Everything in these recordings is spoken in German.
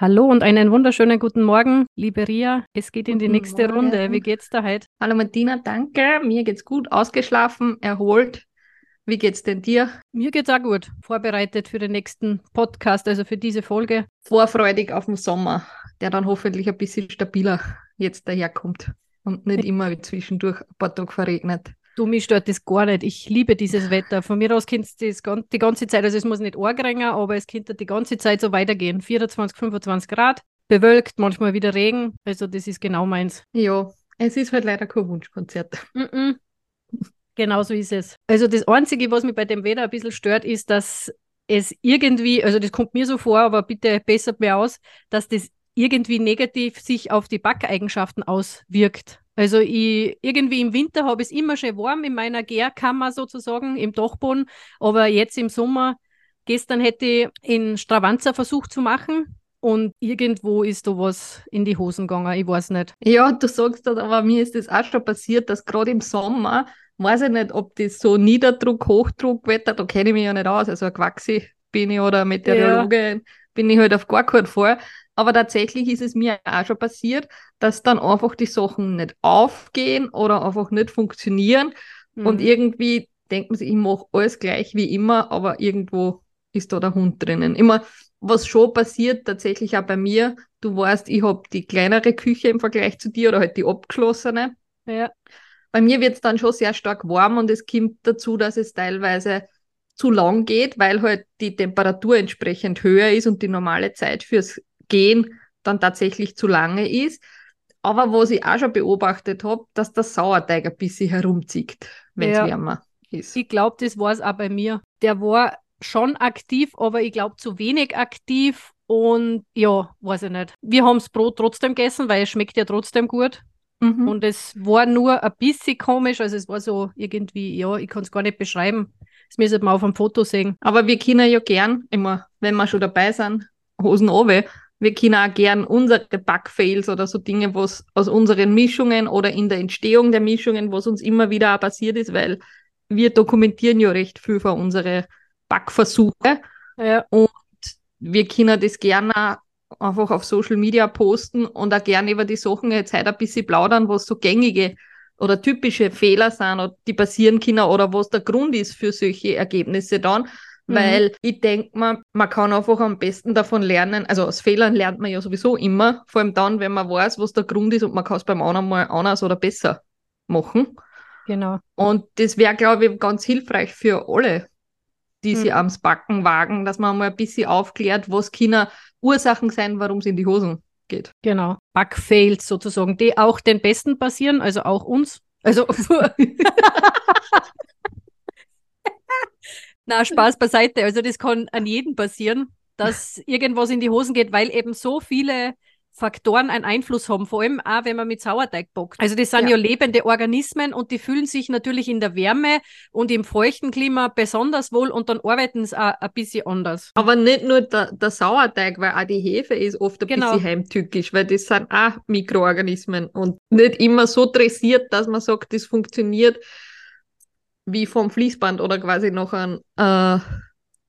Hallo und einen wunderschönen guten Morgen, liebe Ria. Es geht in die nächste Morgen. Runde. Wie geht's da heute? Hallo Martina, danke. Mir geht's gut, ausgeschlafen, erholt. Wie geht's denn dir? Mir geht's auch gut. Vorbereitet für den nächsten Podcast, also für diese Folge. Vorfreudig auf den Sommer, der dann hoffentlich ein bisschen stabiler jetzt daherkommt und nicht immer zwischendurch ein paar Tage verregnet. Du, mich stört das gar nicht. Ich liebe dieses Wetter. Von mir aus könnte es die ganze Zeit, also es muss nicht argringen, aber es könnte die ganze Zeit so weitergehen. 24, 25 Grad, bewölkt, manchmal wieder Regen. Also das ist genau meins. Ja, es ist halt leider kein Wunschkonzert. Mhm. Genau so ist es. Also das Einzige, was mich bei dem Wetter ein bisschen stört, ist, dass es irgendwie, also das kommt mir so vor, aber bitte bessert mir aus, dass das irgendwie negativ sich auf die Backeigenschaften auswirkt. Also ich, irgendwie im Winter habe ich es immer schön warm in meiner Gärkammer sozusagen, im Dachboden, aber jetzt im Sommer, gestern hätte ich in Stravanzer versucht zu machen und irgendwo ist da was in die Hosen gegangen, ich weiß nicht. Ja, du sagst das, aber mir ist das auch schon passiert, dass gerade im Sommer, weiß ich nicht, ob das so Niederdruck, Hochdruckwetter, da kenne ich mich ja nicht aus, also ein Quaxi bin ich oder Meteorologe bin ich halt auf gar keinen Fall. Aber tatsächlich ist es mir auch schon passiert, dass dann einfach die Sachen nicht aufgehen oder einfach nicht funktionieren. Und Mhm. irgendwie denkt man sich, ich mache alles gleich wie immer, aber irgendwo ist da der Hund drinnen. Immer, was schon passiert, tatsächlich auch bei mir, du weißt, ich habe die kleinere Küche im Vergleich zu dir oder halt die abgeschlossene. ja. Bei mir wird es dann schon sehr stark warm und es kommt dazu, dass es teilweise zu lang geht, weil halt die Temperatur entsprechend höher ist und die normale Zeit fürs Gehen dann tatsächlich zu lange ist. Aber was ich auch schon beobachtet habe, dass der Sauerteig ein bisschen herumzieht, wenn es Ja. wärmer ist. Ich glaube, das war es auch bei mir. Der war schon aktiv, aber ich glaube zu wenig aktiv. Und ja, weiß ich nicht. Wir haben das Brot trotzdem gegessen, weil es schmeckt ja trotzdem gut. Mhm. Und es war nur ein bisschen komisch. Also es war so irgendwie, ja, ich kann es gar nicht beschreiben. Das müsste man auf einem Foto sehen. Aber wir können ja gern, immer, wenn wir schon dabei sind, Hosen runter, wir können auch gern unsere Backfails oder so Dinge, was aus unseren Mischungen oder in der Entstehung der Mischungen, was uns immer wieder auch passiert ist, weil wir dokumentieren ja recht viel von unsere Backversuche. Ja, Wir können das gerne auch einfach auf Social Media posten und auch gerne über die Sachen jetzt heute ein bisschen plaudern, was so gängige oder typische Fehler sind, die passieren können oder was der Grund ist für solche Ergebnisse dann. Mhm. Weil ich denke mal, man kann einfach am besten davon lernen. Also aus Fehlern lernt man ja sowieso immer, vor allem dann, wenn man weiß, was der Grund ist und man kann es beim anderen mal anders oder besser machen. genau. Und das wäre, glaube ich, ganz hilfreich für alle, die sich Mhm. ans Backen wagen, dass man mal ein bisschen aufklärt, was können Ursachen sein, warum es in die Hosen geht. Genau. Backfails sozusagen, die auch den Besten passieren, also auch uns. Also, na, Spaß beiseite. Also, das kann an jedem passieren, dass irgendwas in die Hosen geht, weil eben so viele Faktoren einen Einfluss haben, vor allem auch, wenn man mit Sauerteig backt. Also, das sind ja. Ja. lebende Organismen und die fühlen sich natürlich in der Wärme und im feuchten Klima besonders wohl und dann arbeiten sie auch ein bisschen anders. Aber nicht nur der, der Sauerteig, weil auch die Hefe ist oft ein Genau. bisschen heimtückisch, weil das sind auch Mikroorganismen und nicht immer so dressiert, dass man sagt, das funktioniert wie vom Fließband oder quasi noch ein äh,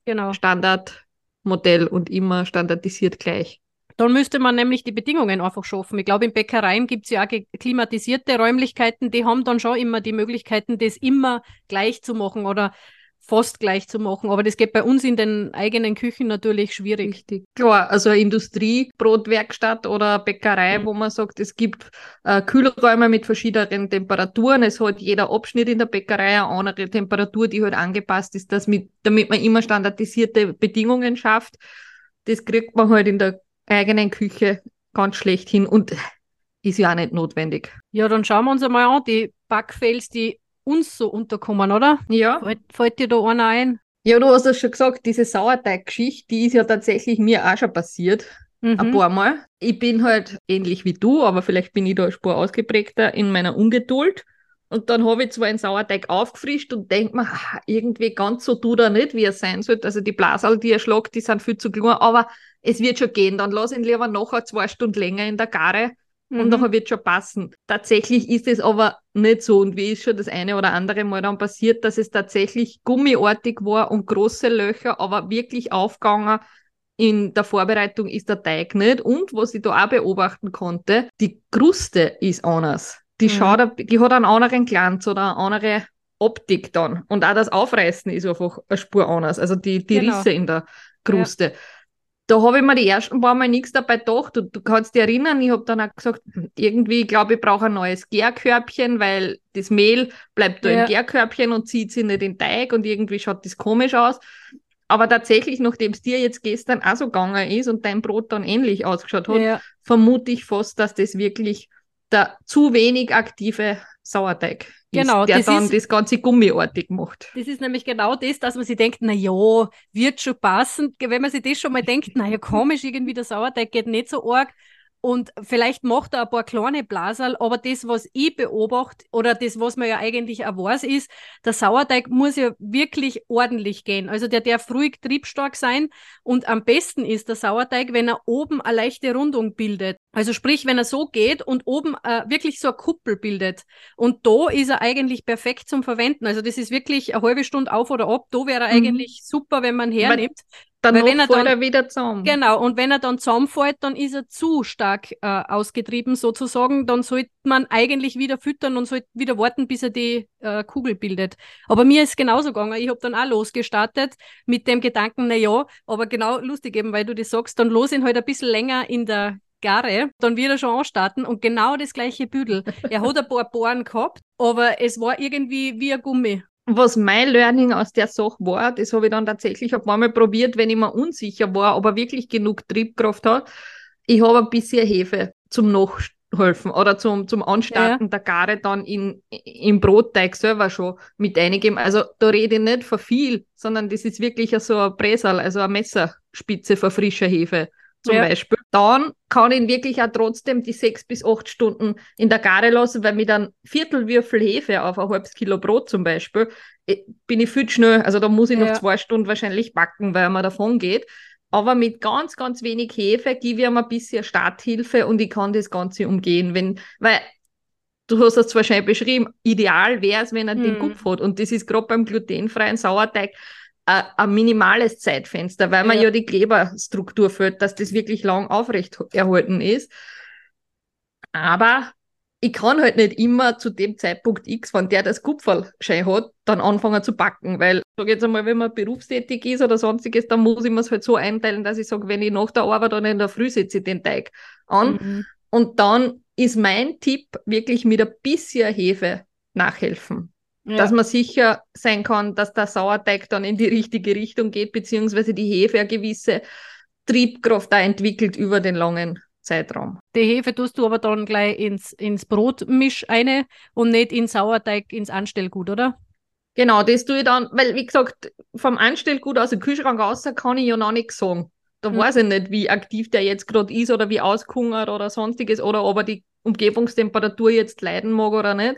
Genau. Standardmodell und immer standardisiert gleich. Dann müsste man nämlich die Bedingungen einfach schaffen. Ich glaube, in Bäckereien gibt es ja auch klimatisierte Räumlichkeiten, die haben dann schon immer die Möglichkeiten, das immer gleich zu machen oder fast gleich zu machen. Aber das geht bei uns in den eigenen Küchen natürlich schwierig. Richtig. Klar, also eine Industriebrotwerkstatt oder eine Bäckerei, Mhm. wo man sagt, es gibt äh, Kühlräume mit verschiedenen Temperaturen. Es hat jeder Abschnitt in der Bäckerei eine andere Temperatur, die halt angepasst ist, dass mit, damit man immer standardisierte Bedingungen schafft. Das kriegt man halt in der eigenen Küche ganz schlecht hin und ist ja auch nicht notwendig. Ja, dann schauen wir uns einmal an, die Backfails, die uns so unterkommen, oder? Ja. Fällt, fällt dir da einer ein? Ja, du hast das schon gesagt, diese Sauerteig-Geschichte, die ist ja tatsächlich mir auch schon passiert. mhm. ein paar Mal. Ich bin halt ähnlich wie du, aber vielleicht bin ich da eine Spur ausgeprägter in meiner Ungeduld. Und dann habe ich zwar einen Sauerteig aufgefrischt und denke mir, irgendwie ganz so tut er nicht, wie er sein sollte. Also die Blasal, die er schlagt, die sind viel zu klein, aber es wird schon gehen. Dann lass ihn lieber nachher zwei Stunden länger in der Gare mhm. und nachher wird schon passen. Tatsächlich ist es aber nicht so. Und wie ist schon das eine oder andere Mal dann passiert, dass es tatsächlich gummiartig war und große Löcher, aber wirklich aufgegangen. In der Vorbereitung ist der Teig nicht. Und was ich da auch beobachten konnte, die Kruste ist anders. Die, mhm. schaut, die hat einen anderen Glanz oder eine andere Optik dann. Und auch das Aufreißen ist einfach eine Spur anders. Also die, die genau. Risse in der Kruste. Ja. Da habe ich mir die ersten paar Mal nichts dabei gedacht. Du, du kannst dich erinnern, ich habe dann auch gesagt, irgendwie, ich glaube, ich brauche ein neues Gärkörbchen, weil das Mehl bleibt da ja. im Gärkörbchen und zieht sich nicht in den Teig und irgendwie schaut das komisch aus. Aber tatsächlich, nachdem es dir jetzt gestern auch so gegangen ist und dein Brot dann ähnlich ausgeschaut hat, ja. vermute ich fast, dass das wirklich der zu wenig aktive Sauerteig genau, ist, der das dann ist, das Ganze gummiartig macht. Das ist nämlich genau das, dass man sich denkt, na ja, wird schon passen. Wenn man sich das schon mal denkt, na ja, komisch, irgendwie der Sauerteig geht nicht so arg, und vielleicht macht er ein paar kleine Blaserl, aber das, was ich beobachte, oder das, was man ja eigentlich auch weiß, ist, der Sauerteig muss ja wirklich ordentlich gehen. Also der darf ruhig triebstark sein. Und am besten ist der Sauerteig, wenn er oben eine leichte Rundung bildet. Also sprich, wenn er so geht und oben äh, wirklich so eine Kuppel bildet. Und da ist er eigentlich perfekt zum Verwenden. Also das ist wirklich eine halbe Stunde auf oder ab. Da wäre er mhm. eigentlich super, wenn man hernimmt. Dann Weil wenn er dann, er wieder zusammen. Genau, und wenn er dann zusammenfällt, dann ist er zu stark äh, ausgetrieben sozusagen. Dann sollte man eigentlich wieder füttern und sollte wieder warten, bis er die äh, Kugel bildet. Aber mir ist genauso gegangen. Ich habe dann auch losgestartet mit dem Gedanken, na ja, aber genau lustig eben, weil du das sagst, dann los ihn halt ein bisschen länger in der Garre, dann wird er schon anstarten und genau das gleiche Büdel. Er hat ein paar Bohren gehabt, aber es war irgendwie wie ein Gummi was mein Learning aus der Sache war, das habe ich dann tatsächlich ein paar Mal probiert, wenn ich mir unsicher war, ob er wirklich genug Triebkraft hat. Ich habe ein bisschen Hefe zum Nachhelfen oder zum, zum Anstarten ja. der Gare dann in, im Brotteig selber schon mit eingegeben. Also da rede ich nicht von viel, sondern das ist wirklich so ein Bresal, also eine Messerspitze von frischer Hefe zum ja. Beispiel, dann kann ich wirklich auch trotzdem die sechs bis acht Stunden in der Gare lassen, weil mit einem Viertelwürfel Hefe auf ein halbes Kilo Brot zum Beispiel, äh, bin ich viel schnell. Also da muss ich ja. noch zwei Stunden wahrscheinlich backen, weil man davon geht. Aber mit ganz, ganz wenig Hefe gebe ich ihm ein bisschen Starthilfe und ich kann das Ganze umgehen. Wenn, weil du hast es zwar schön beschrieben, ideal wäre es, wenn er hm. den Kopf hat. Und das ist gerade beim glutenfreien Sauerteig ein minimales Zeitfenster, weil man ja. ja die Kleberstruktur führt, dass das wirklich lang aufrecht erhalten ist. Aber ich kann halt nicht immer zu dem Zeitpunkt X, wenn der das Kupferschein hat, dann anfangen zu backen, weil, sag jetzt einmal, wenn man berufstätig ist oder sonstiges, dann muss ich mir es halt so einteilen, dass ich sage, wenn ich nach der Arbeit dann in der Früh setze ich den Teig an mhm. und dann ist mein Tipp wirklich mit ein bisschen Hefe nachhelfen. Ja. Dass man sicher sein kann, dass der Sauerteig dann in die richtige Richtung geht, beziehungsweise die Hefe eine gewisse Triebkraft da entwickelt über den langen Zeitraum. Die Hefe tust du aber dann gleich ins, ins Brotmisch eine und nicht in Sauerteig ins Anstellgut, oder? Genau, das tue ich dann, weil wie gesagt, vom Anstellgut aus dem Kühlschrank raus kann ich ja noch nichts sagen. Da mhm. weiß ich nicht, wie aktiv der jetzt gerade ist oder wie ausgehungert oder sonstiges oder ob er die Umgebungstemperatur jetzt leiden mag oder nicht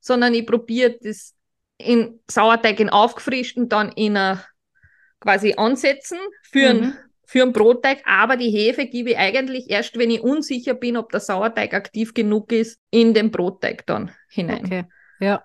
sondern ich probiere das in Sauerteig in aufgefrischt und dann in a, quasi ansetzen für, mhm. ein, für einen Brotteig. Aber die Hefe gebe ich eigentlich erst, wenn ich unsicher bin, ob der Sauerteig aktiv genug ist, in den Brotteig dann hinein. Okay, ja.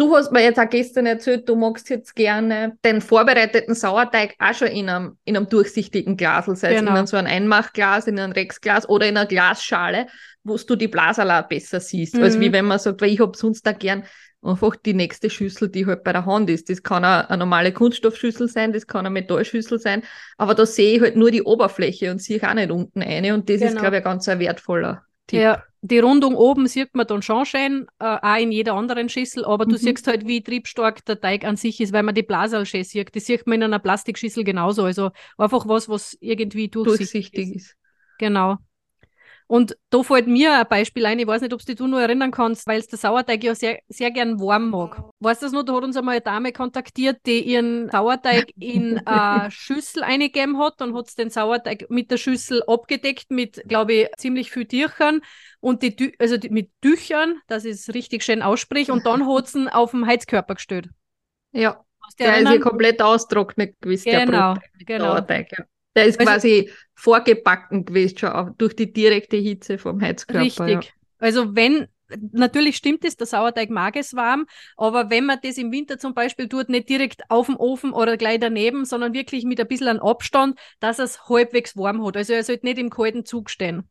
Du hast mir jetzt auch gestern erzählt, du magst jetzt gerne den vorbereiteten Sauerteig auch schon in einem, in einem durchsichtigen Glas, sei es genau. in so einem Einmachglas, in einem Rexglas oder in einer Glasschale, wo du die Blasalat besser siehst, mhm. als wie wenn man sagt, weil ich habe sonst da gern einfach die nächste Schüssel, die halt bei der Hand ist. Das kann auch eine normale Kunststoffschüssel sein, das kann eine Metallschüssel sein, aber da sehe ich halt nur die Oberfläche und sehe auch nicht unten eine und das genau. ist, glaube ich, ein ganz ein wertvoller Tipp. Ja, die Rundung oben sieht man dann schon schön, äh, auch in jeder anderen Schüssel, aber mhm. du siehst halt, wie triebstark der Teig an sich ist, weil man die Blasal schön sieht. Das sieht man in einer Plastikschüssel genauso. Also einfach was, was irgendwie durchsichtig, durchsichtig ist. ist. Genau. Und da fällt mir ein Beispiel ein, ich weiß nicht, ob du dich nur erinnern kannst, weil es der Sauerteig ja sehr, sehr gern warm mag. Weißt du das noch, da hat uns einmal eine Dame kontaktiert, die ihren Sauerteig in eine Schüssel eingegeben hat, dann hat den Sauerteig mit der Schüssel abgedeckt mit, glaube ich, ziemlich viel Tüchern und die, also die, mit Tüchern, dass ich es richtig schön ausspreche, und dann hat sie ihn auf dem Heizkörper gestellt. Ja, der ist ja komplett austrocknet gewesen, genau, der genau. Sauerteig. Ja. Der ist also, quasi vorgebacken gewesen, schon durch die direkte Hitze vom Heizkörper. Richtig. Ja. Also wenn, natürlich stimmt es, der Sauerteig mag es warm, aber wenn man das im Winter zum Beispiel tut, nicht direkt auf dem Ofen oder gleich daneben, sondern wirklich mit ein bisschen an Abstand, dass es halbwegs warm hat. Also er sollte nicht im kalten Zug stehen.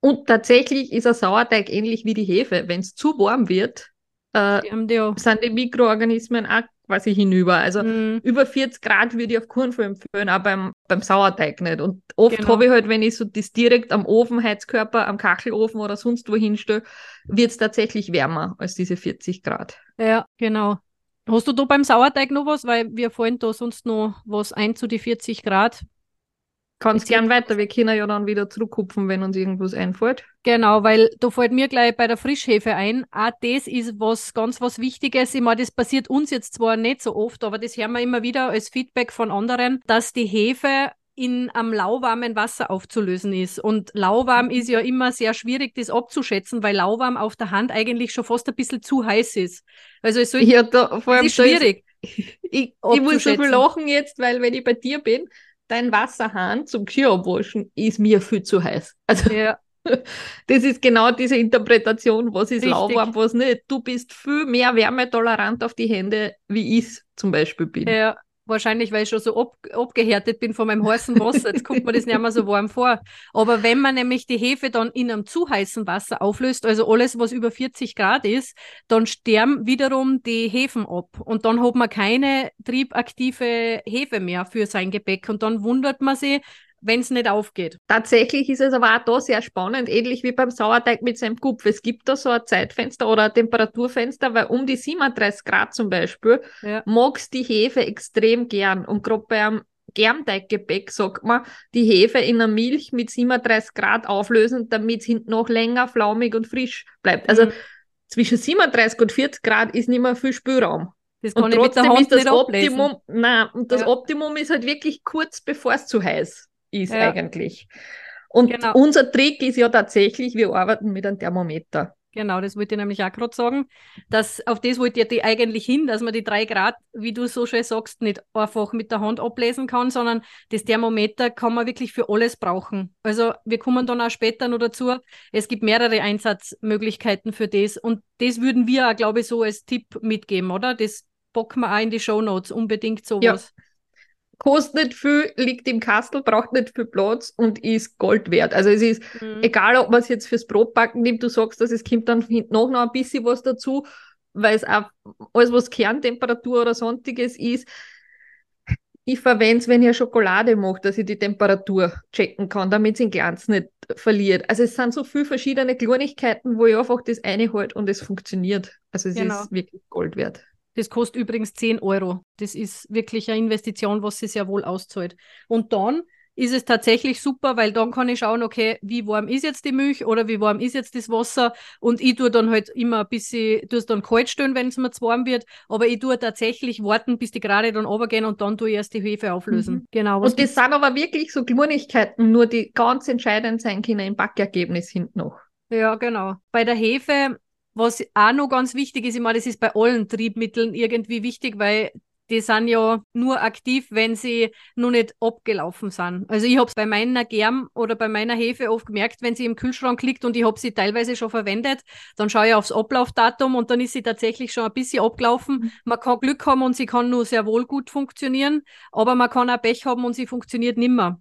Und tatsächlich ist ein Sauerteig ähnlich wie die Hefe. Wenn es zu warm wird, äh, die sind die Mikroorganismen auch quasi hinüber. Also mhm. über 40 Grad würde ich auf keinen Fall empfehlen, auch beim, beim Sauerteig nicht. Und oft genau. habe ich halt, wenn ich so das direkt am Ofen, Heizkörper, am Kachelofen oder sonst wo hinstelle, wird es tatsächlich wärmer als diese 40 Grad. Ja, genau. Hast du da beim Sauerteig noch was? Weil wir fallen da sonst noch was ein zu die 40 Grad. Kannst gern weiter, wir können ja dann wieder zurückkupfen, wenn uns irgendwas einfällt. Genau, weil da fällt mir gleich bei der Frischhefe ein, auch das ist was ganz was Wichtiges. Ich meine, das passiert uns jetzt zwar nicht so oft, aber das hören wir immer wieder als Feedback von anderen, dass die Hefe in am lauwarmen Wasser aufzulösen ist. Und lauwarm ist ja immer sehr schwierig, das abzuschätzen, weil lauwarm auf der Hand eigentlich schon fast ein bisschen zu heiß ist. Also es soll, ja, da, vor allem ist schwierig. Ist, ich, ich muss so viel lachen jetzt, weil wenn ich bei dir bin, dein Wasserhahn zum abwaschen ist mir viel zu heiß. Also ja. das ist genau diese Interpretation, was ist Richtig. lauwarm, was nicht. Du bist viel mehr wärmetolerant auf die Hände, wie ich zum Beispiel bin. Ja, Wahrscheinlich, weil ich schon so ab, abgehärtet bin von meinem heißen Wasser. Jetzt kommt mir das nicht mehr so warm vor. Aber wenn man nämlich die Hefe dann in einem zu heißen Wasser auflöst, also alles, was über 40 Grad ist, dann sterben wiederum die Hefen ab. Und dann hat man keine triebaktive Hefe mehr für sein Gebäck. Und dann wundert man sich, wenn es nicht aufgeht. Tatsächlich ist es aber auch da sehr spannend, ähnlich wie beim Sauerteig mit seinem Gupf. Es gibt da so ein Zeitfenster oder ein Temperaturfenster, weil um die 37 Grad zum Beispiel ja. magst die Hefe extrem gern. Und gerade bei einem Germteiggebäck sagt man, die Hefe in der Milch mit 37 Grad auflösen, damit es hinten noch länger flaumig und frisch bleibt. Also mhm. zwischen 37 und 40 Grad ist nicht mehr viel Spielraum. Das kann und ich trotzdem mit der Hand ist das Optimum, nein, und das ja. Optimum ist halt wirklich kurz bevor es zu heiß ist ja. eigentlich. Und genau. unser Trick ist ja tatsächlich, wir arbeiten mit einem Thermometer. Genau, das wollte ich nämlich auch gerade sagen. Dass, auf das wollte ich eigentlich hin, dass man die drei Grad, wie du so schön sagst, nicht einfach mit der Hand ablesen kann, sondern das Thermometer kann man wirklich für alles brauchen. Also wir kommen dann auch später noch dazu. Es gibt mehrere Einsatzmöglichkeiten für das und das würden wir auch, glaube ich, so als Tipp mitgeben, oder? Das bocken wir auch in die Show Notes unbedingt sowas. Ja kostet nicht viel, liegt im Kastel, braucht nicht viel Platz und ist Gold wert. Also es ist mhm. egal, ob man es jetzt fürs Brotbacken nimmt, du sagst, dass es kommt dann hinten noch, noch ein bisschen was dazu, weil es auch alles, was Kerntemperatur oder sonstiges ist, ich verwende es, wenn ich Schokolade mache, dass ich die Temperatur checken kann, damit es den Glanz nicht verliert. Also es sind so viele verschiedene Kleinigkeiten, wo ich einfach das eine halt und es funktioniert. Also es genau. ist wirklich Gold wert. Das kostet übrigens 10 Euro. Das ist wirklich eine Investition, was sich sehr wohl auszahlt. Und dann ist es tatsächlich super, weil dann kann ich schauen, okay, wie warm ist jetzt die Milch oder wie warm ist jetzt das Wasser und ich tue dann halt immer ein bisschen, tue es dann kalt stellen, wenn es mir zu warm wird, aber ich tue tatsächlich warten, bis die gerade dann runtergehen und dann tue ich erst die Hefe auflösen. Mhm. Genau. und das sind aber wirklich so Kleinigkeiten, nur die ganz entscheidend sein können im Backergebnis hinten noch. Ja, genau. Bei der Hefe was auch noch ganz wichtig ist, ich meine, das ist bei allen Triebmitteln irgendwie wichtig, weil die sind ja nur aktiv, wenn sie noch nicht abgelaufen sind. Also ich habe es bei meiner Germ oder bei meiner Hefe oft gemerkt, wenn sie im Kühlschrank liegt und ich habe sie teilweise schon verwendet, dann schaue ich aufs Ablaufdatum und dann ist sie tatsächlich schon ein bisschen abgelaufen. Mhm. Man kann Glück haben und sie kann nur sehr wohl gut funktionieren, aber man kann auch Pech haben und sie funktioniert nimmer.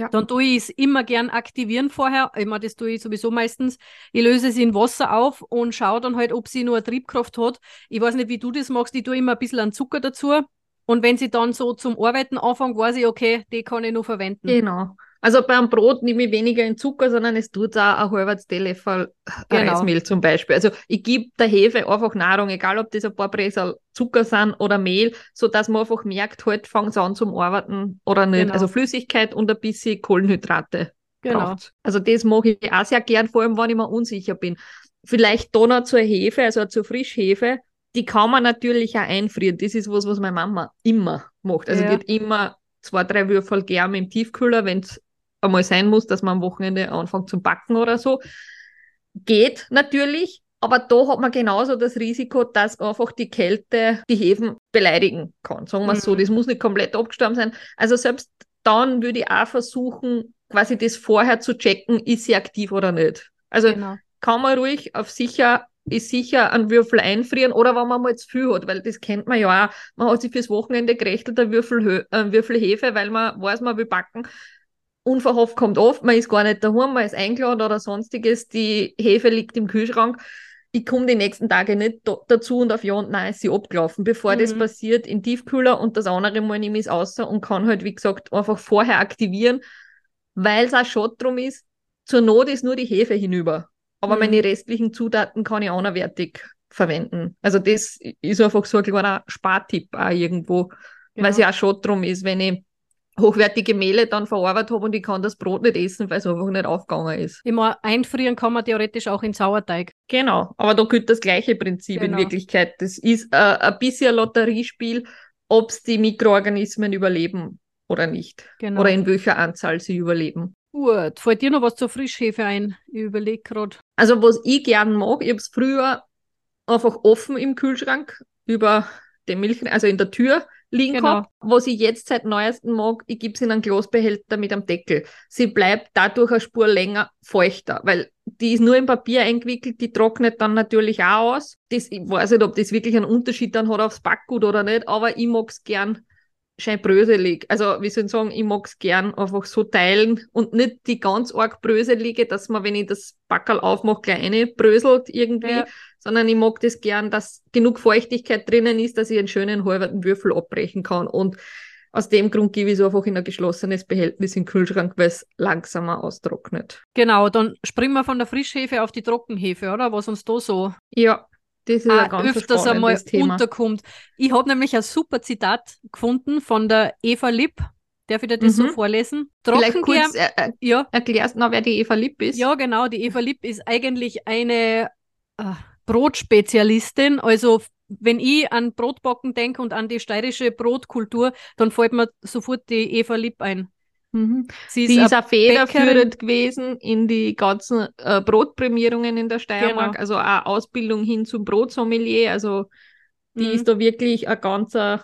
Ja. Dann tue ich es immer gern aktivieren vorher. Ich meine, das tue ich sowieso meistens. Ich löse sie in Wasser auf und schaue dann halt, ob sie nur eine Triebkraft hat. Ich weiß nicht, wie du das machst. Ich tue immer ein bisschen an Zucker dazu. Und wenn sie dann so zum Arbeiten anfangen, weiß ich, okay, die kann ich noch verwenden. Genau. Also beim Brot nehme ich weniger in Zucker, sondern es tut auch ein halbes Teelöffel genau. Reismehl zum Beispiel. Also ich gebe der Hefe einfach Nahrung, egal ob das ein paar Bresel Zucker sind oder Mehl, so dass man einfach merkt, halt fangen sie an zum Arbeiten oder nicht. Genau. Also Flüssigkeit und ein bisschen Kohlenhydrate. Genau. braucht's. Also das mache ich auch sehr gern, vor allem wenn ich mir unsicher bin. Vielleicht da noch zur Hefe, also zur Frischhefe, die kann man natürlich auch einfrieren. Das ist was, was meine Mama immer macht. Also Ja. die hat immer zwei, drei Würfel gern im Tiefkühler, wenn es einmal sein muss, dass man am Wochenende anfängt zum Backen oder so. Geht natürlich, aber da hat man genauso das Risiko, dass einfach die Kälte die Hefen beleidigen kann. Sagen wir es so, Mhm. das muss nicht komplett abgestorben sein. Also selbst dann würde ich auch versuchen, quasi das vorher zu checken, ist sie aktiv oder nicht. Also Genau. kann man ruhig auf sicher, ist sicher einen Würfel einfrieren oder wenn man mal zu viel hat, weil das kennt man ja auch. Man hat sich fürs Wochenende gerechnet, ein Würfel, ein Würfel Hefe, weil man weiß, man will backen. Unverhofft kommt oft, man ist gar nicht daheim, man ist eingeladen oder sonstiges, die Hefe liegt im Kühlschrank. Ich komme die nächsten Tage nicht da, dazu und auf ja und nein ist sie abgelaufen. Bevor das Mhm. passiert, in Tiefkühler und das andere Mal nehme ich es außer und kann halt, wie gesagt, einfach vorher aktivieren, weil es auch schon drum ist, zur Not ist nur die Hefe hinüber. Aber Mhm. meine restlichen Zutaten kann ich anderwertig verwenden. Also das ist einfach so ein kleiner Spartipp auch irgendwo, weil es Genau. ja auch schon drum ist, wenn ich hochwertige Mehle dann verarbeitet habe und ich kann das Brot nicht essen, weil es einfach nicht aufgegangen ist. Ich meine, einfrieren kann man theoretisch auch in Sauerteig. Genau, aber da gilt das gleiche Prinzip Genau. in Wirklichkeit. Das ist äh, ein bisschen ein Lotteriespiel, ob es die Mikroorganismen überleben oder nicht. Genau. Oder in welcher Anzahl sie überleben. Gut. Fällt dir noch was zur Frischhefe ein? Ich überlege gerade. Also was ich gern mag, ich habe es früher einfach offen im Kühlschrank über den Milch, also in der Tür liegen Genau. gehabt. Was ich jetzt seit neuestem mag, ich gebe es in einen Glasbehälter mit einem Deckel. Sie bleibt dadurch eine Spur länger feuchter, weil die ist nur im Papier eingewickelt, die trocknet dann natürlich auch aus. Das, ich weiß nicht, ob das wirklich einen Unterschied dann hat aufs Backgut oder nicht, aber ich mag es gern schön bröselig. Also, wie soll ich sagen, ich mag es gern einfach so teilen und nicht die ganz arg bröselige, dass man, wenn ich das Backerl aufmache, gleich eine bröselt irgendwie, Ja. sondern ich mag das gern, dass genug Feuchtigkeit drinnen ist, dass ich einen schönen halben Würfel abbrechen kann. Und aus dem Grund gebe ich es einfach in ein geschlossenes Behältnis in den Kühlschrank, weil es langsamer austrocknet. Genau, dann springen wir von der Frischhefe auf die Trockenhefe, oder? Was uns da so Ja, das ist auch ein ganz öfters einmal Thema. unterkommt. Ich habe nämlich ein super Zitat gefunden von der Eva Lipp. Darf ich dir das so Mhm. vorlesen? Vielleicht Trockengerm, kurz äh, äh, ja, erklärst du noch, wer die Eva Lipp ist? ja, genau. Die Eva Lipp ist eigentlich eine äh, Brotspezialistin. Also, wenn ich an Brotbacken denke und an die steirische Brotkultur, dann fällt mir sofort die Eva Lipp ein. Mhm. Sie Sie ist, ist eine auch federführend gewesen in die ganzen äh, Brotprämierungen in der Steiermark, Genau. also auch Ausbildung hin zum Brotsommelier. Also die Mhm. ist da wirklich eine ganz äh,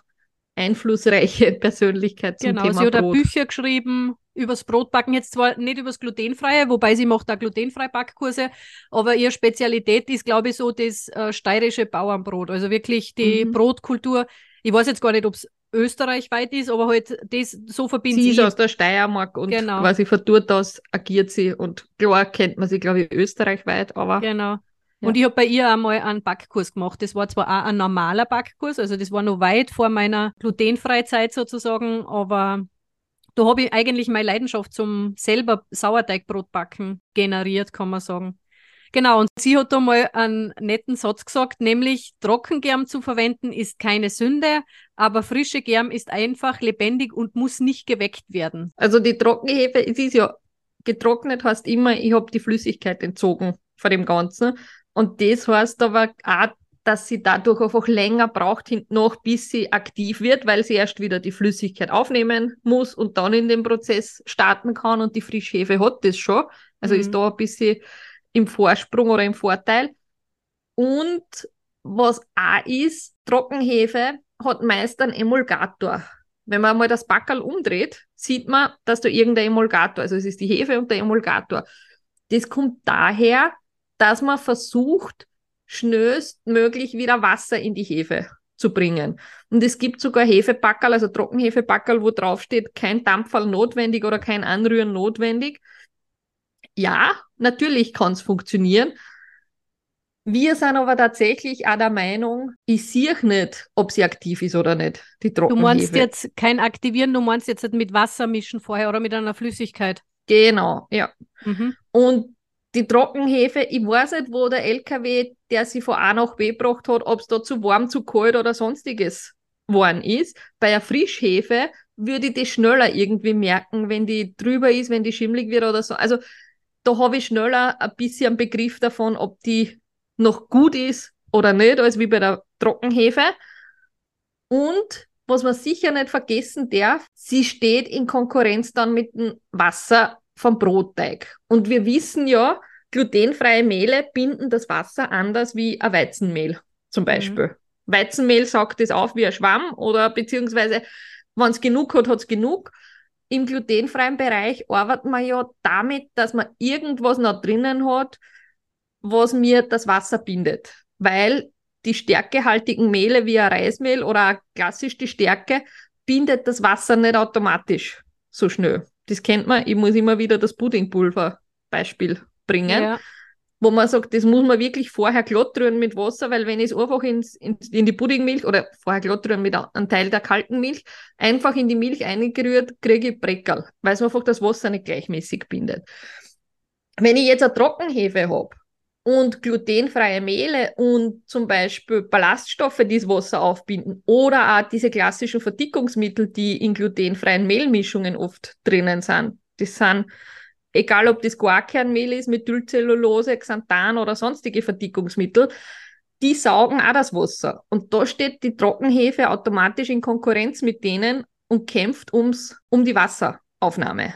einflussreiche Persönlichkeit zum Genau, Thema sie hat auch Brot. Bücher geschrieben übers Brotbacken, jetzt zwar nicht übers Glutenfreie, wobei sie macht auch glutenfreie Backkurse, aber ihre Spezialität ist, glaube ich, so das äh, steirische Bauernbrot, also wirklich die Mhm. Brotkultur. Ich weiß jetzt gar nicht, ob es österreichweit ist, aber halt das so verbindet Sie ist aus der Steiermark und Genau. quasi von dort aus agiert sie. Und klar kennt man sie, glaube ich, österreichweit, aber Genau. Ja. Und ich habe bei ihr einmal einen Backkurs gemacht. Das war zwar auch ein normaler Backkurs, also das war noch weit vor meiner Glutenfreizeit sozusagen, aber da habe ich eigentlich meine Leidenschaft zum selber Sauerteigbrot backen generiert, kann man sagen. Genau, und sie hat da mal einen netten Satz gesagt, nämlich Trockengerm zu verwenden ist keine Sünde, aber frische Germ ist einfach lebendig und muss nicht geweckt werden. Also die Trockenhefe, es ist ja getrocknet, heißt immer, ich habe die Flüssigkeit entzogen von dem Ganzen. Und das heißt aber auch, dass sie dadurch einfach länger braucht noch, bis sie aktiv wird, weil sie erst wieder die Flüssigkeit aufnehmen muss und dann in den Prozess starten kann. Und die Frischhefe hat das schon. Also Mhm. ist da ein bisschen im Vorsprung oder im Vorteil. Und was auch ist, Trockenhefe hat meist einen Emulgator. Wenn man mal das Backerl umdreht, sieht man, dass da irgendein Emulgator, also es ist die Hefe und der Emulgator. Das kommt daher, dass man versucht, schnellstmöglich wieder Wasser in die Hefe zu bringen. Und es gibt sogar Hefebackerl, also Trockenhefebackerl, wo drauf steht, kein Dampferl notwendig oder kein Anrühren notwendig. Ja, natürlich kann es funktionieren. Wir sind aber tatsächlich auch der Meinung, ich sehe nicht, ob sie aktiv ist oder nicht, die Du Trockenhefe. meinst jetzt kein Aktivieren, du meinst jetzt nicht mit Wasser mischen vorher oder mit einer Flüssigkeit. Genau, ja. Mhm. Und die Trockenhefe, ich weiß nicht, wo der LKW, der sie von A nach B gebracht hat, ob es da zu warm, zu kalt oder sonstiges geworden ist. Bei der Frischhefe würde ich das schneller irgendwie merken, wenn die drüber ist, wenn die schimmlig wird oder so. Also da habe ich schneller ein bisschen einen Begriff davon, ob die noch gut ist oder nicht, als wie bei der Trockenhefe. Und was man sicher nicht vergessen darf, sie steht in Konkurrenz dann mit dem Wasser vom Brotteig. Und wir wissen ja, glutenfreie Mehle binden das Wasser anders wie ein Weizenmehl zum mhm. Beispiel. Mhm. Weizenmehl saugt es auf wie ein Schwamm oder beziehungsweise, wenn es genug hat, hat es genug. Im glutenfreien Bereich arbeitet man ja damit, dass man irgendwas noch drinnen hat, was mir das Wasser bindet. Weil die stärkehaltigen Mehle wie ein Reismehl oder klassisch die Stärke bindet das Wasser nicht automatisch so schnell. Das kennt man. Ich muss immer wieder das Puddingpulver Beispiel bringen. Ja. Wo man sagt, das muss man wirklich vorher glatt rühren mit Wasser, weil wenn ich es einfach ins, in, in die Puddingmilch oder vorher glatt rühren mit einem Teil der kalten Milch, einfach in die Milch eingerührt, kriege ich Breckerl, weil es einfach das Wasser nicht gleichmäßig bindet. Wenn ich jetzt eine Trockenhefe habe, und glutenfreie Mehle und zum Beispiel Ballaststoffe, die das Wasser aufbinden oder auch diese klassischen Verdickungsmittel, die in glutenfreien Mehlmischungen oft drinnen sind. Das sind, egal ob das Guarkernmehl ist, Methylcellulose, Xanthan oder sonstige Verdickungsmittel, die saugen auch das Wasser. Und da steht die Trockenhefe automatisch in Konkurrenz mit denen und kämpft ums, um die Wasseraufnahme.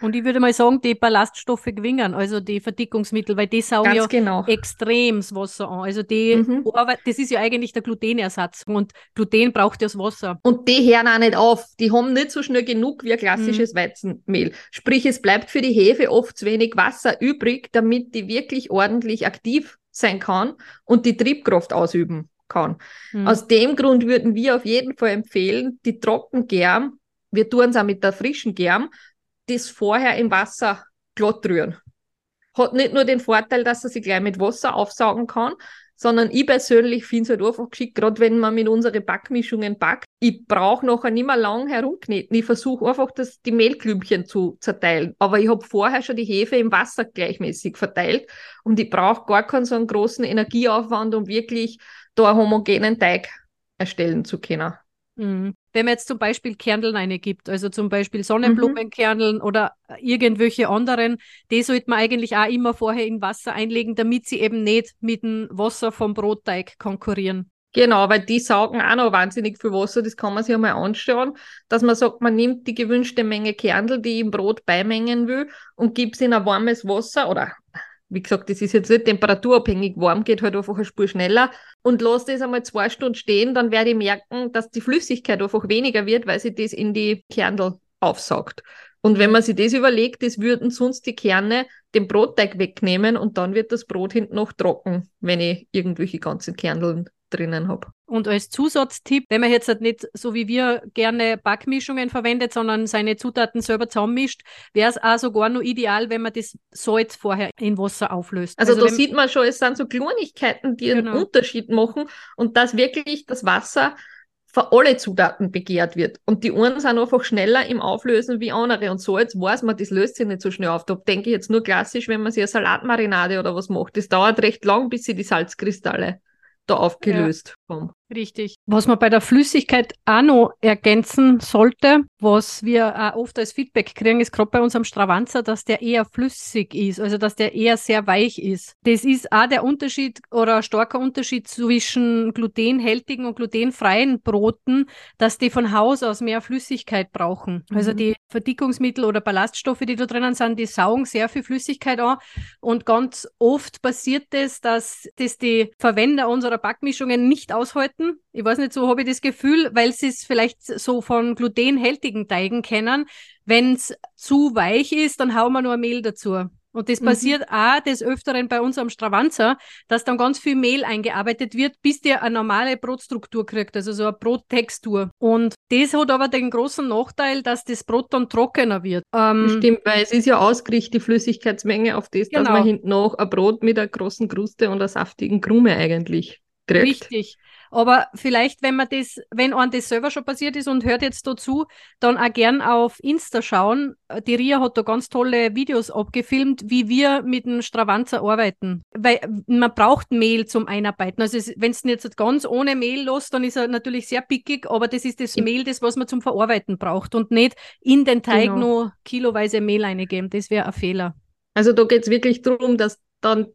Und ich würde mal sagen, die Ballaststoffe gewinnen, also die Verdickungsmittel, weil die saugen ja genau. extrem das Wasser an. Also die mhm. das ist ja eigentlich der Glutenersatz und Gluten braucht ja das Wasser. Und die hören auch nicht auf. Die haben nicht so schnell genug wie ein klassisches mhm. Weizenmehl. Sprich, es bleibt für die Hefe oft zu wenig Wasser übrig, damit die wirklich ordentlich aktiv sein kann und die Triebkraft ausüben kann. Mhm. Aus dem Grund würden wir auf jeden Fall empfehlen, die Trockengerm, wir tun es auch mit der frischen Germ, das vorher im Wasser glatt rühren. Hat nicht nur den Vorteil, dass er sich gleich mit Wasser aufsaugen kann, sondern ich persönlich finde es halt einfach geschickt, gerade wenn man mit unseren Backmischungen backt. Ich brauche nachher nicht mehr lang herumkneten. Ich versuche einfach, das, die Mehlklümpchen zu zerteilen. Aber ich habe vorher schon die Hefe im Wasser gleichmäßig verteilt und ich brauche gar keinen so einen großen Energieaufwand, um wirklich da einen homogenen Teig erstellen zu können. Mhm. Wenn man jetzt zum Beispiel Kerneln eine gibt, also zum Beispiel Sonnenblumenkerneln mhm. oder irgendwelche anderen, die sollte man eigentlich auch immer vorher in Wasser einlegen, damit sie eben nicht mit dem Wasser vom Brotteig konkurrieren. Genau, weil die saugen auch noch wahnsinnig viel Wasser, das kann man sich einmal anschauen, dass man sagt, man nimmt die gewünschte Menge Kernel, die ich im Brot beimengen will und gibt es in ein warmes Wasser oder wie gesagt, das ist jetzt nicht temperaturabhängig, warm geht halt einfach eine Spur schneller und lasse das einmal zwei Stunden stehen, dann werde ich merken, dass die Flüssigkeit einfach weniger wird, weil sie das in die Kernel aufsaugt. Und wenn man sich das überlegt, das würden sonst die Kerne den Brotteig wegnehmen und dann wird das Brot hinten noch trocken, wenn ich irgendwelche ganzen Kerneln drinnen habe. Und als Zusatztipp, wenn man jetzt halt nicht so wie wir gerne Backmischungen verwendet, sondern seine Zutaten selber zusammenmischt, wäre es auch sogar nur ideal, wenn man das Salz vorher in Wasser auflöst. Also, also da sieht man schon, es sind so Kleinigkeiten, die genau. einen Unterschied machen und dass wirklich das Wasser für alle Zutaten begehrt wird. Und die einen sind einfach schneller im Auflösen wie andere. Und so jetzt weiß man, das löst sich nicht so schnell auf. Da denke ich jetzt nur klassisch, wenn man sich eine Salatmarinade oder was macht. Das dauert recht lang, bis sie die Salzkristalle da aufgelöst ja. haben. Richtig. Was man bei der Flüssigkeit auch noch ergänzen sollte, was wir auch oft als Feedback kriegen, ist gerade bei unserem Stravanzer, dass der eher flüssig ist, also dass der eher sehr weich ist. Das ist auch der Unterschied oder ein starker Unterschied zwischen glutenhältigen und glutenfreien Broten, dass die von Haus aus mehr Flüssigkeit brauchen. Also mhm. die Verdickungsmittel oder Ballaststoffe, die da drinnen sind, die saugen sehr viel Flüssigkeit an und ganz oft passiert es, dass das die Verwender unserer Backmischungen nicht aushalten Leuten, ich weiß nicht, so habe ich das Gefühl, weil sie es vielleicht so von glutenhältigen Teigen kennen, wenn es zu weich ist, dann hauen wir nur Mehl dazu. Und das mhm. passiert auch des Öfteren bei uns am Stravanzer, dass dann ganz viel Mehl eingearbeitet wird, bis der eine normale Brotstruktur kriegt, also so eine Brottextur. Und das hat aber den großen Nachteil, dass das Brot dann trockener wird. Ähm, Stimmt, weil es ist ja ausgerichtet, die Flüssigkeitsmenge auf das, genau. dass man hinten noch ein Brot mit einer großen Kruste und einer saftigen Krume eigentlich kriegt. Richtig. Aber vielleicht, wenn man das, wenn einem das selber schon passiert ist und hört jetzt dazu, dann auch gern auf Insta schauen. Die Ria hat da ganz tolle Videos abgefilmt, wie wir mit dem Stravanzer arbeiten. Weil man braucht Mehl zum Einarbeiten. Also wenn es jetzt ganz ohne Mehl los, dann ist er natürlich sehr pickig, aber das ist das Mehl, das, was man zum Verarbeiten braucht und nicht in den Teig genau. nur kiloweise Mehl eingeben. Das wäre ein Fehler. Also da geht es wirklich darum, dass dann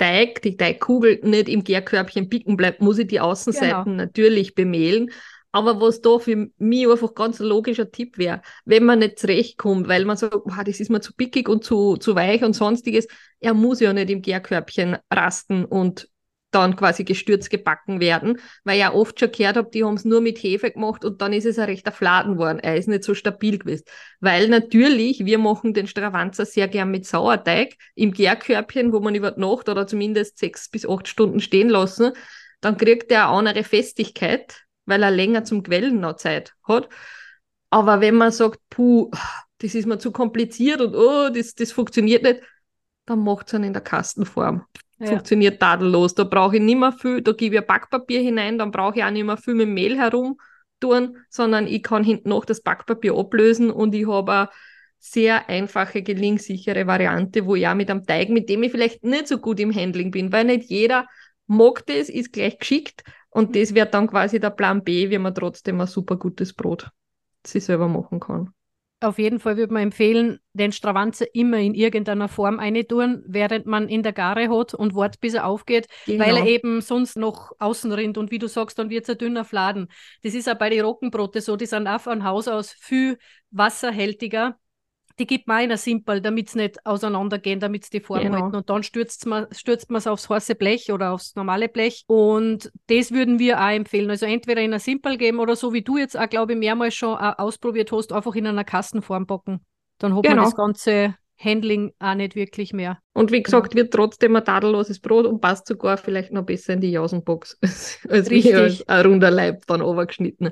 Teig, die Teigkugel nicht im Gärkörbchen picken bleibt, muss ich die Außenseiten genau. natürlich bemehlen. Aber was da für mich einfach ganz ein logischer Tipp wäre, wenn man nicht zurechtkommt, weil man sagt, wow, das ist mir zu pickig und zu, zu weich und sonstiges, er muss ja nicht im Gärkörbchen rasten und dann quasi gestürzt gebacken werden, weil ich ja oft schon gehört habe, die haben es nur mit Hefe gemacht und dann ist es ein rechter Fladen worden. Er ist nicht so stabil gewesen. Weil natürlich, wir machen den Stravanzer sehr gern mit Sauerteig im Gärkörbchen, wo man über Nacht oder zumindest sechs bis acht Stunden stehen lassen, dann kriegt er eine andere Festigkeit, weil er länger zum Quellen noch Zeit hat. Aber wenn man sagt, puh, das ist mir zu kompliziert und oh, das, das funktioniert nicht, dann macht es dann in der Kastenform ja. funktioniert tadellos. Da brauche ich nicht mehr viel, da gebe ich Backpapier hinein, dann brauche ich auch nicht mehr viel mit Mehl herum tun, sondern ich kann hinten noch das Backpapier ablösen und ich habe eine sehr einfache, gelingssichere Variante, wo ich auch mit einem Teig, mit dem ich vielleicht nicht so gut im Handling bin, weil nicht jeder mag das, ist gleich geschickt und das wäre dann quasi der Plan B, wie man trotzdem ein super gutes Brot sich selber machen kann. Auf jeden Fall würde man empfehlen, den Stravanzer immer in irgendeiner Form eintun, während man in der Gare hat und wartet, bis er aufgeht, genau. weil er eben sonst noch außen rinnt. Und wie du sagst, dann wird es ein dünner Fladen. Das ist auch bei den Rockenbrote so, die sind auch von Haus aus viel wasserhältiger die gibt man einer simpel, damit es nicht auseinandergehen, damit es die Form genau. halten. Und dann stürzt man stürzt es aufs heiße Blech oder aufs normale Blech. Und das würden wir auch empfehlen. Also entweder in einer simpel geben oder so wie du jetzt auch, glaube ich, mehrmals schon ausprobiert hast, einfach in einer Kastenform backen. Dann hat genau. man das Ganze Handling auch nicht wirklich mehr. Und wie gesagt, genau. wird trotzdem ein tadelloses Brot und passt sogar vielleicht noch besser in die Jausenbox als Richtig. wie als ein runder Leib dann overgeschnitten,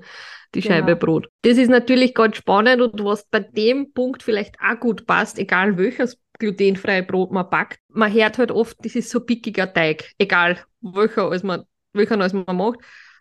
die genau. Scheibe Brot. Das ist natürlich ganz spannend und was bei dem Punkt vielleicht auch gut passt, egal welches glutenfreie Brot man backt, man hört halt oft, das ist so pickiger Teig, egal welcher als man, welcher als man macht.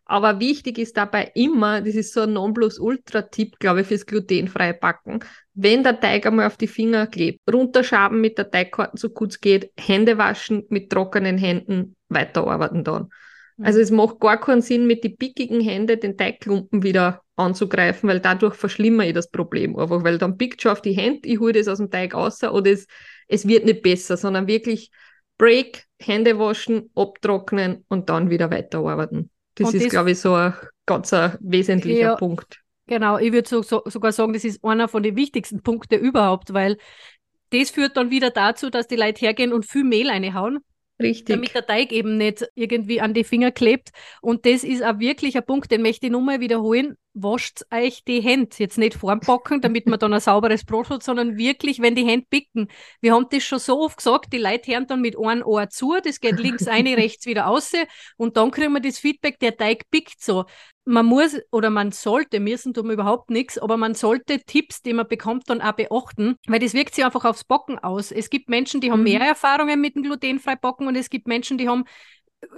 Aber wichtig ist dabei immer, das ist so ein Nonplusultra-Tipp, glaube ich, fürs glutenfreie Backen. Wenn der Teig einmal auf die Finger klebt, runterschaben mit der Teigkarten, so gut es geht, Hände waschen mit trockenen Händen, weiterarbeiten dann. Mhm. Also es macht gar keinen Sinn, mit den pickigen Händen den Teigklumpen wieder anzugreifen, weil dadurch verschlimmere ich das Problem einfach, weil dann pickt schon auf die Hände, ich hole das aus dem Teig raus oder es, es wird nicht besser, sondern wirklich Break, Hände waschen, abtrocknen und dann wieder weiterarbeiten. Das und ist, glaube ich, so ein ganz ein wesentlicher ja, Punkt. Genau, ich würde so, so, sogar sagen, das ist einer von den wichtigsten Punkten überhaupt, weil das führt dann wieder dazu, dass die Leute hergehen und viel Mehl reinhauen. Richtig. Damit der Teig eben nicht irgendwie an die Finger klebt. Und das ist auch wirklich ein Punkt, den möchte ich nochmal wiederholen. Wascht euch die Hände. Jetzt nicht vorm Backen, damit man dann ein sauberes Brot hat, sondern wirklich, wenn die Hände picken. Wir haben das schon so oft gesagt, die Leute hören dann mit einem Ohr zu, das geht links eine, rechts wieder aus und dann kriegen wir das Feedback, der Teig pickt so man muss oder man sollte, müssen tun wir überhaupt nichts, aber man sollte Tipps, die man bekommt, dann auch beachten, weil das wirkt sich einfach aufs Bocken aus. Es gibt Menschen, die haben mhm. mehr Erfahrungen mit dem glutenfrei Bocken und es gibt Menschen, die haben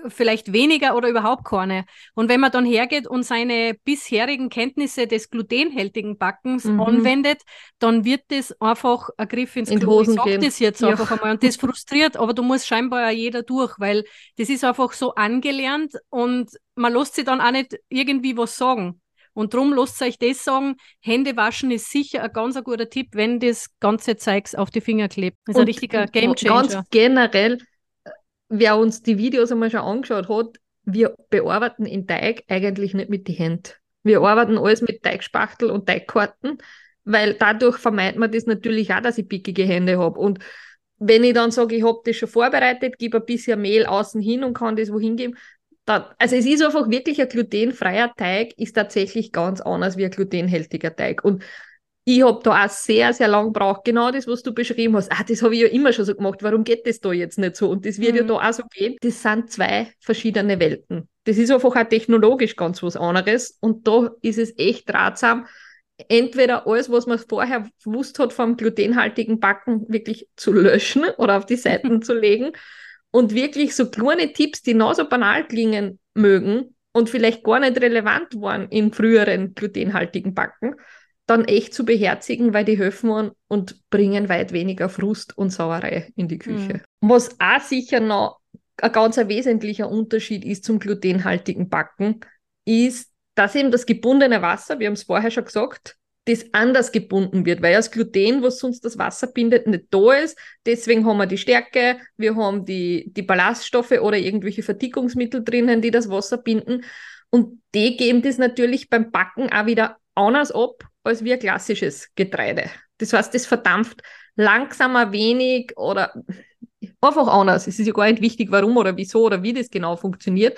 vielleicht weniger oder überhaupt keine. Und wenn man dann hergeht und seine bisherigen Kenntnisse des glutenhältigen Backens mhm. anwendet, dann wird das einfach ein Griff ins In Klo. Ich sage das jetzt ja. einfach einmal. Und das frustriert, aber du musst scheinbar ja jeder durch, weil das ist einfach so angelernt und man lässt sich dann auch nicht irgendwie was sagen. Und darum lasst euch das sagen, Hände waschen ist sicher ein ganz ein guter Tipp, wenn das ganze Zeugs auf die Finger klebt. Das ist und ein richtiger Gamechanger. Ganz generell wer uns die Videos einmal schon angeschaut hat, wir bearbeiten in Teig eigentlich nicht mit den Händen. Wir arbeiten alles mit Teigspachtel und Teigkarten, weil dadurch vermeidet man das natürlich auch, dass ich pickige Hände habe. Und wenn ich dann sage, ich habe das schon vorbereitet, gebe ein bisschen Mehl außen hin und kann das wohin geben, dann, also es ist einfach wirklich ein glutenfreier Teig, ist tatsächlich ganz anders wie ein glutenhältiger Teig. Und ich habe da auch sehr, sehr lang gebraucht. Genau das, was du beschrieben hast. Ah, das habe ich ja immer schon so gemacht. Warum geht das da jetzt nicht so? Und das wird mhm. ja da auch so gehen. Das sind zwei verschiedene Welten. Das ist einfach auch technologisch ganz was anderes. Und da ist es echt ratsam, entweder alles, was man vorher gewusst hat vom glutenhaltigen Backen, wirklich zu löschen oder auf die Seiten zu legen und wirklich so kleine Tipps, die noch so banal klingen mögen, und vielleicht gar nicht relevant waren in früheren glutenhaltigen Backen, dann echt zu beherzigen, weil die helfen und bringen weit weniger Frust und Sauerei in die Küche. Mhm. Was auch sicher noch ein ganz wesentlicher Unterschied ist zum glutenhaltigen Backen, ist, dass eben das gebundene Wasser, wir haben es vorher schon gesagt, das anders gebunden wird, weil das Gluten, was sonst das Wasser bindet, nicht da ist. Deswegen haben wir die Stärke, wir haben die, die Ballaststoffe oder irgendwelche Verdickungsmittel drinnen, die das Wasser binden. Und die geben das natürlich beim Backen auch wieder anders ab als wie ein klassisches Getreide. Das heißt, das verdampft langsamer, wenig oder einfach anders. Es ist ja gar nicht wichtig, warum oder wieso oder wie das genau funktioniert.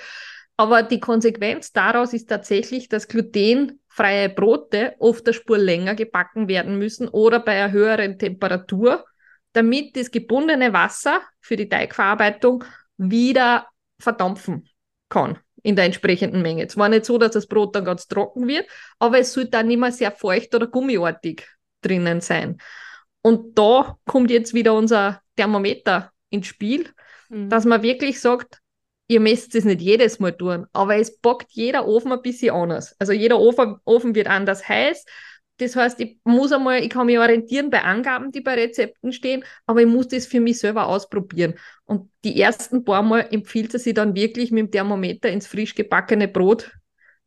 Aber die Konsequenz daraus ist tatsächlich, dass glutenfreie Brote oft eine Spur länger gebacken werden müssen oder bei einer höheren Temperatur, damit das gebundene Wasser für die Teigverarbeitung wieder verdampfen kann in der entsprechenden Menge. Es war nicht so, dass das Brot dann ganz trocken wird, aber es sollte dann nicht mehr sehr feucht oder gummiartig drinnen sein. Und da kommt jetzt wieder unser Thermometer ins Spiel, mhm. dass man wirklich sagt, ihr messt es nicht jedes Mal tun, aber es bockt jeder Ofen ein bisschen anders. Also jeder Ofen, Ofen wird anders heiß. Das heißt, ich muss einmal, ich kann mich orientieren bei Angaben, die bei Rezepten stehen, aber ich muss das für mich selber ausprobieren. Und die ersten paar Mal empfiehlt es sich dann wirklich mit dem Thermometer ins frisch gebackene Brot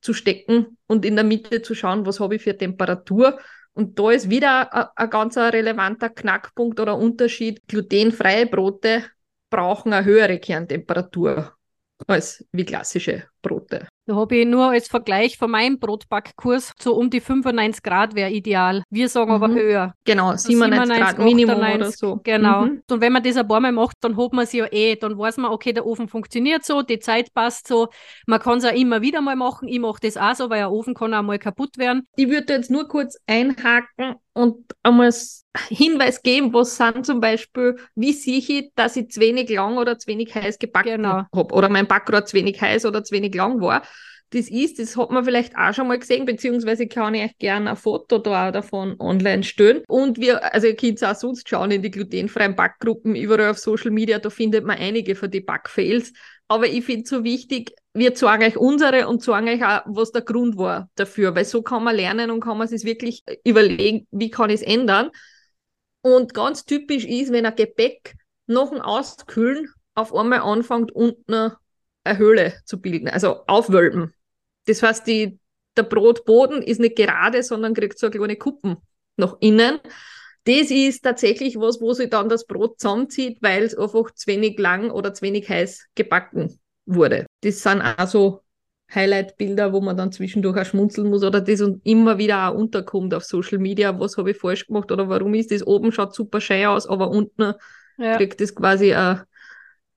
zu stecken und in der Mitte zu schauen, was habe ich für Temperatur. Und da ist wieder ein, ein ganz relevanter Knackpunkt oder Unterschied. Glutenfreie Brote brauchen eine höhere Kerntemperatur als wie klassische Brote. Da habe ich nur als Vergleich von meinem Brotbackkurs so um die 95 Grad wäre ideal. Wir sagen mhm. aber höher. Genau, 97, 97 Grad Minimum 98, oder so. Genau. Mhm. Und wenn man das ein paar Mal macht, dann hat man es ja eh. Dann weiß man, okay, der Ofen funktioniert so, die Zeit passt so. Man kann es auch immer wieder mal machen. Ich mache das auch so, weil ein Ofen kann auch mal kaputt werden. Ich würde jetzt nur kurz einhaken und einmal Hinweis geben, was sind zum Beispiel, wie sehe ich, dass ich zu wenig lang oder zu wenig heiß gebacken genau. habe oder mein Backrad zu wenig heiß oder zu wenig lang war. Das ist, das hat man vielleicht auch schon mal gesehen, beziehungsweise kann ich euch gerne ein Foto da davon online stellen. Und wir, also ihr könnt auch sonst schauen in die glutenfreien Backgruppen, überall auf Social Media, da findet man einige von den Backfails. Aber ich finde es so wichtig, wir zeigen euch unsere und zeigen euch auch, was der Grund war dafür, weil so kann man lernen und kann man sich wirklich überlegen, wie kann ich es ändern. Und ganz typisch ist, wenn ein Gebäck nach dem Auskühlen auf einmal anfängt, unten eine Höhle zu bilden, also aufwölben. Das heißt, die, der Brotboden ist nicht gerade, sondern kriegt so eine kleine Kuppen nach innen. Das ist tatsächlich was, wo sich dann das Brot zusammenzieht, weil es einfach zu wenig lang oder zu wenig heiß gebacken wurde. Das sind auch so Highlight-Bilder, wo man dann zwischendurch auch schmunzeln muss oder das und immer wieder auch unterkommt auf Social Media, was habe ich falsch gemacht oder warum ist das oben schaut super schön aus, aber unten ja. kriegt das quasi eine,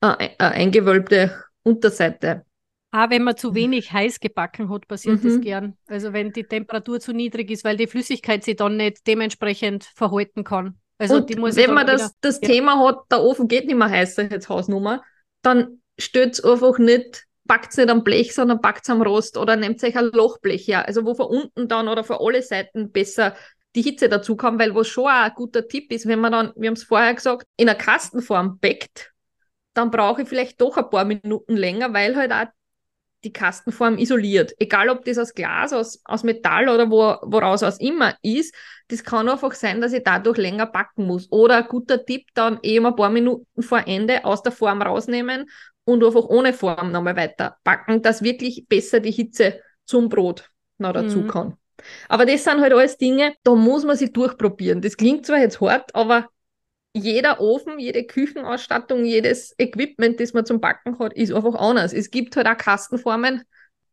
eine, eine eingewölbte Unterseite. Auch wenn man zu wenig heiß gebacken hat, passiert mhm. das gern. Also wenn die Temperatur zu niedrig ist, weil die Flüssigkeit sich dann nicht dementsprechend verhalten kann. Also und wenn man das, wieder, das ja. Thema hat, der Ofen geht nicht mehr heißer jetzt Hausnummer, dann stellt es einfach nicht, packt nicht am Blech, sondern packt am Rost oder nehmt euch ein Lochblech her. Also wo von unten dann oder von alle Seiten besser die Hitze dazu kommt, weil was schon auch ein guter Tipp ist, wenn man dann, wir haben es vorher gesagt, in einer Kastenform backt, dann brauche ich vielleicht doch ein paar Minuten länger, weil halt auch die Kastenform isoliert. Egal, ob das aus Glas, aus, aus Metall oder wo, woraus aus immer ist, das kann einfach sein, dass ich dadurch länger backen muss. Oder ein guter Tipp, dann eben ein paar Minuten vor Ende aus der Form rausnehmen und einfach ohne Form nochmal weiter backen, dass wirklich besser die Hitze zum Brot noch dazu mhm. kann. Aber das sind halt alles Dinge, da muss man sich durchprobieren. Das klingt zwar jetzt hart, aber jeder Ofen, jede Küchenausstattung, jedes Equipment, das man zum Backen hat, ist einfach anders. Es gibt halt auch Kastenformen.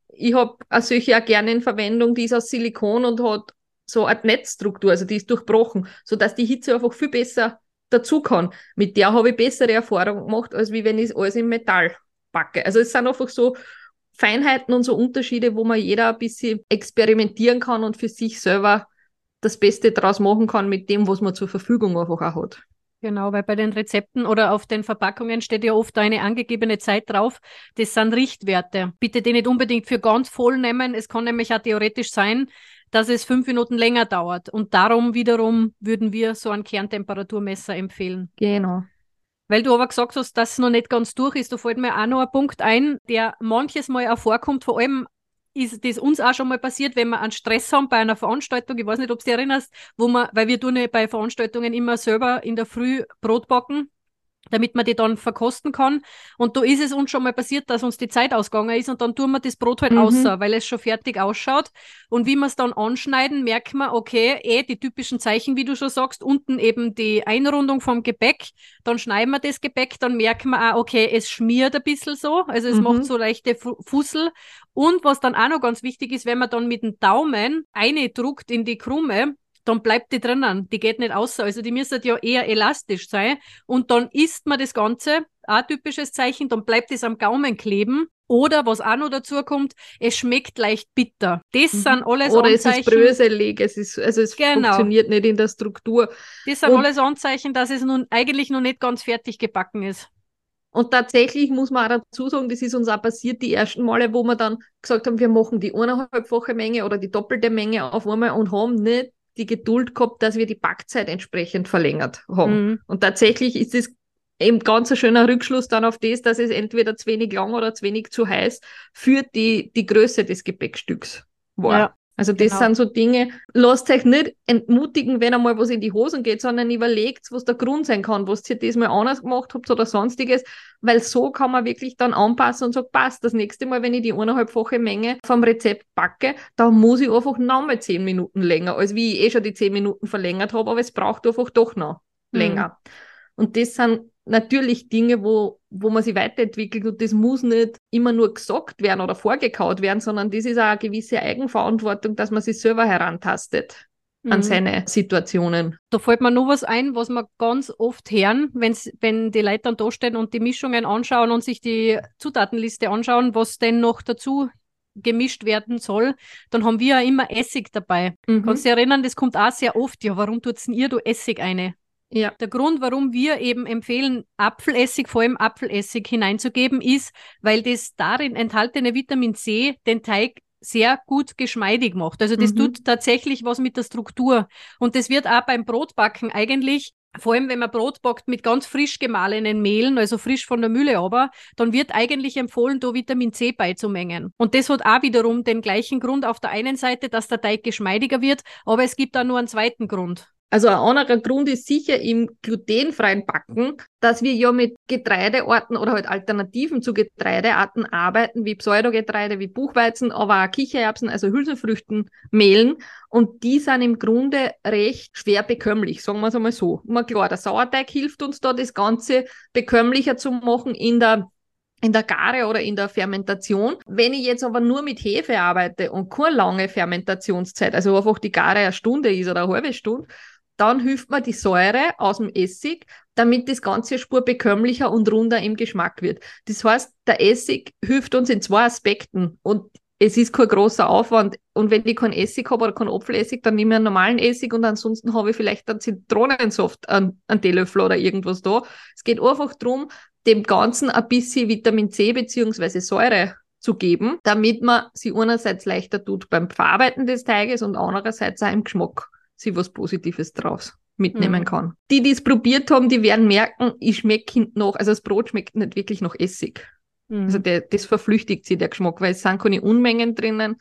Ich habe solche auch gerne in Verwendung, die ist aus Silikon und hat so eine Netzstruktur, also die ist durchbrochen, sodass die Hitze einfach viel besser dazu kann. Mit der habe ich bessere Erfahrungen gemacht, als wie wenn ich alles im Metall backe. Also es sind einfach so Feinheiten und so Unterschiede, wo man jeder ein bisschen experimentieren kann und für sich selber das Beste draus machen kann mit dem, was man zur Verfügung einfach auch hat. Genau, weil bei den Rezepten oder auf den Verpackungen steht ja oft eine angegebene Zeit drauf. Das sind Richtwerte. Bitte die nicht unbedingt für ganz voll nehmen. Es kann nämlich auch theoretisch sein, dass es fünf Minuten länger dauert. Und darum wiederum würden wir so ein Kerntemperaturmesser empfehlen. Genau. Weil du aber gesagt hast, dass es noch nicht ganz durch ist, da fällt mir auch noch ein Punkt ein, der manches Mal auch vorkommt, vor allem ist das uns auch schon mal passiert, wenn wir einen Stress haben bei einer Veranstaltung, ich weiß nicht, ob du dich erinnerst, wo man, weil wir tun ja bei Veranstaltungen immer selber in der Früh Brot backen damit man die dann verkosten kann. Und da ist es uns schon mal passiert, dass uns die Zeit ausgegangen ist und dann tun wir das Brot halt mhm. außer, weil es schon fertig ausschaut. Und wie wir es dann anschneiden, merken wir, okay, eh die typischen Zeichen, wie du schon sagst, unten eben die Einrundung vom Gebäck. Dann schneiden wir das Gebäck, dann merken wir auch, okay, es schmiert ein bisschen so, also es mhm. macht so leichte Fussel. Und was dann auch noch ganz wichtig ist, wenn man dann mit dem Daumen eine druckt in die Krume, dann bleibt die drinnen. Die geht nicht aus. Also die müssen ja eher elastisch sein. Und dann isst man das Ganze, ein typisches Zeichen, dann bleibt es am Gaumen kleben. Oder was auch noch dazu kommt, es schmeckt leicht bitter. Das mhm. sind alles Oder Anzeichen. es ist bröselig, es ist, also es genau. funktioniert nicht in der Struktur. Das sind Und alles Anzeichen, dass es nun eigentlich noch nicht ganz fertig gebacken ist. Und tatsächlich muss man auch dazu sagen, das ist uns auch passiert, die ersten Male, wo wir dann gesagt haben, wir machen die eineinhalbfache Menge oder die doppelte Menge auf einmal und haben nicht die Geduld gehabt, dass wir die Backzeit entsprechend verlängert haben. Mhm. Und tatsächlich ist es eben ganz ein schöner Rückschluss dann auf das, dass es entweder zu wenig lang oder zu wenig zu heiß für die, die Größe des Gepäckstücks war. Ja. Also das genau. sind so Dinge, lasst euch nicht entmutigen, wenn einmal was in die Hosen geht, sondern überlegt, was der Grund sein kann, was ihr diesmal anders gemacht habt oder sonstiges, weil so kann man wirklich dann anpassen und sagen, passt, das nächste Mal, wenn ich die eineinhalbfache Menge vom Rezept backe, dann muss ich einfach nochmal zehn Minuten länger, als wie ich eh schon die zehn Minuten verlängert habe, aber es braucht einfach doch noch mhm. länger. Und das sind natürlich Dinge, wo, wo man sich weiterentwickelt und das muss nicht immer nur gesagt werden oder vorgekaut werden, sondern das ist auch eine gewisse Eigenverantwortung, dass man sich selber herantastet an mhm. seine Situationen. Da fällt mir noch was ein, was wir ganz oft hören, wenn's, wenn die Leute dann da stehen und die Mischungen anschauen und sich die Zutatenliste anschauen, was denn noch dazu gemischt werden soll, dann haben wir ja immer Essig dabei. Mhm. Kannst du dich erinnern, das kommt auch sehr oft. Ja, warum tut denn ihr du Essig eine? Ja. Der Grund, warum wir eben empfehlen, Apfelessig, vor allem Apfelessig hineinzugeben, ist, weil das darin enthaltene Vitamin C den Teig sehr gut geschmeidig macht. Also das mhm. tut tatsächlich was mit der Struktur. Und das wird auch beim Brotbacken eigentlich vor allem wenn man Brot backt mit ganz frisch gemahlenen Mehlen, also frisch von der Mühle aber, dann wird eigentlich empfohlen, da Vitamin C beizumengen. Und das hat auch wiederum den gleichen Grund auf der einen Seite, dass der Teig geschmeidiger wird, aber es gibt auch nur einen zweiten Grund. Also ein anderer Grund ist sicher im glutenfreien Backen, dass wir ja mit Getreidearten oder halt Alternativen zu Getreidearten arbeiten, wie Pseudogetreide, wie Buchweizen, aber auch Kichererbsen, also Hülsenfrüchten, Mehlen. Und die sind im Grunde recht schwer bekömmlich, sagen wir es einmal so. Mal klar, der Sauerteig hilft uns da, das Ganze bekömmlicher zu machen in der in der Gare oder in der Fermentation. Wenn ich jetzt aber nur mit Hefe arbeite und keine lange Fermentationszeit, also einfach die Gare eine Stunde ist oder eine halbe Stunde, dann hilft mir die Säure aus dem Essig, damit das Ganze spur bekömmlicher und runder im Geschmack wird. Das heißt, der Essig hilft uns in zwei Aspekten und es ist kein großer Aufwand. Und wenn ich keinen Essig habe oder keinen Apfelessig, dann nehme ich einen normalen Essig und ansonsten habe ich vielleicht einen Zitronensaft, einen, einen Teelöffel oder irgendwas da. Es geht einfach darum, dem Ganzen ein bisschen Vitamin C beziehungsweise Säure zu geben, damit man sie einerseits leichter tut beim Verarbeiten des Teiges und andererseits auch im Geschmack sie was Positives draus mitnehmen mhm. kann. Die, die es probiert haben, die werden merken, ich schmecke hinten noch, also das Brot schmeckt nicht wirklich nach Essig. Mhm. Also der, das verflüchtigt sich der Geschmack, weil es sind keine Unmengen drinnen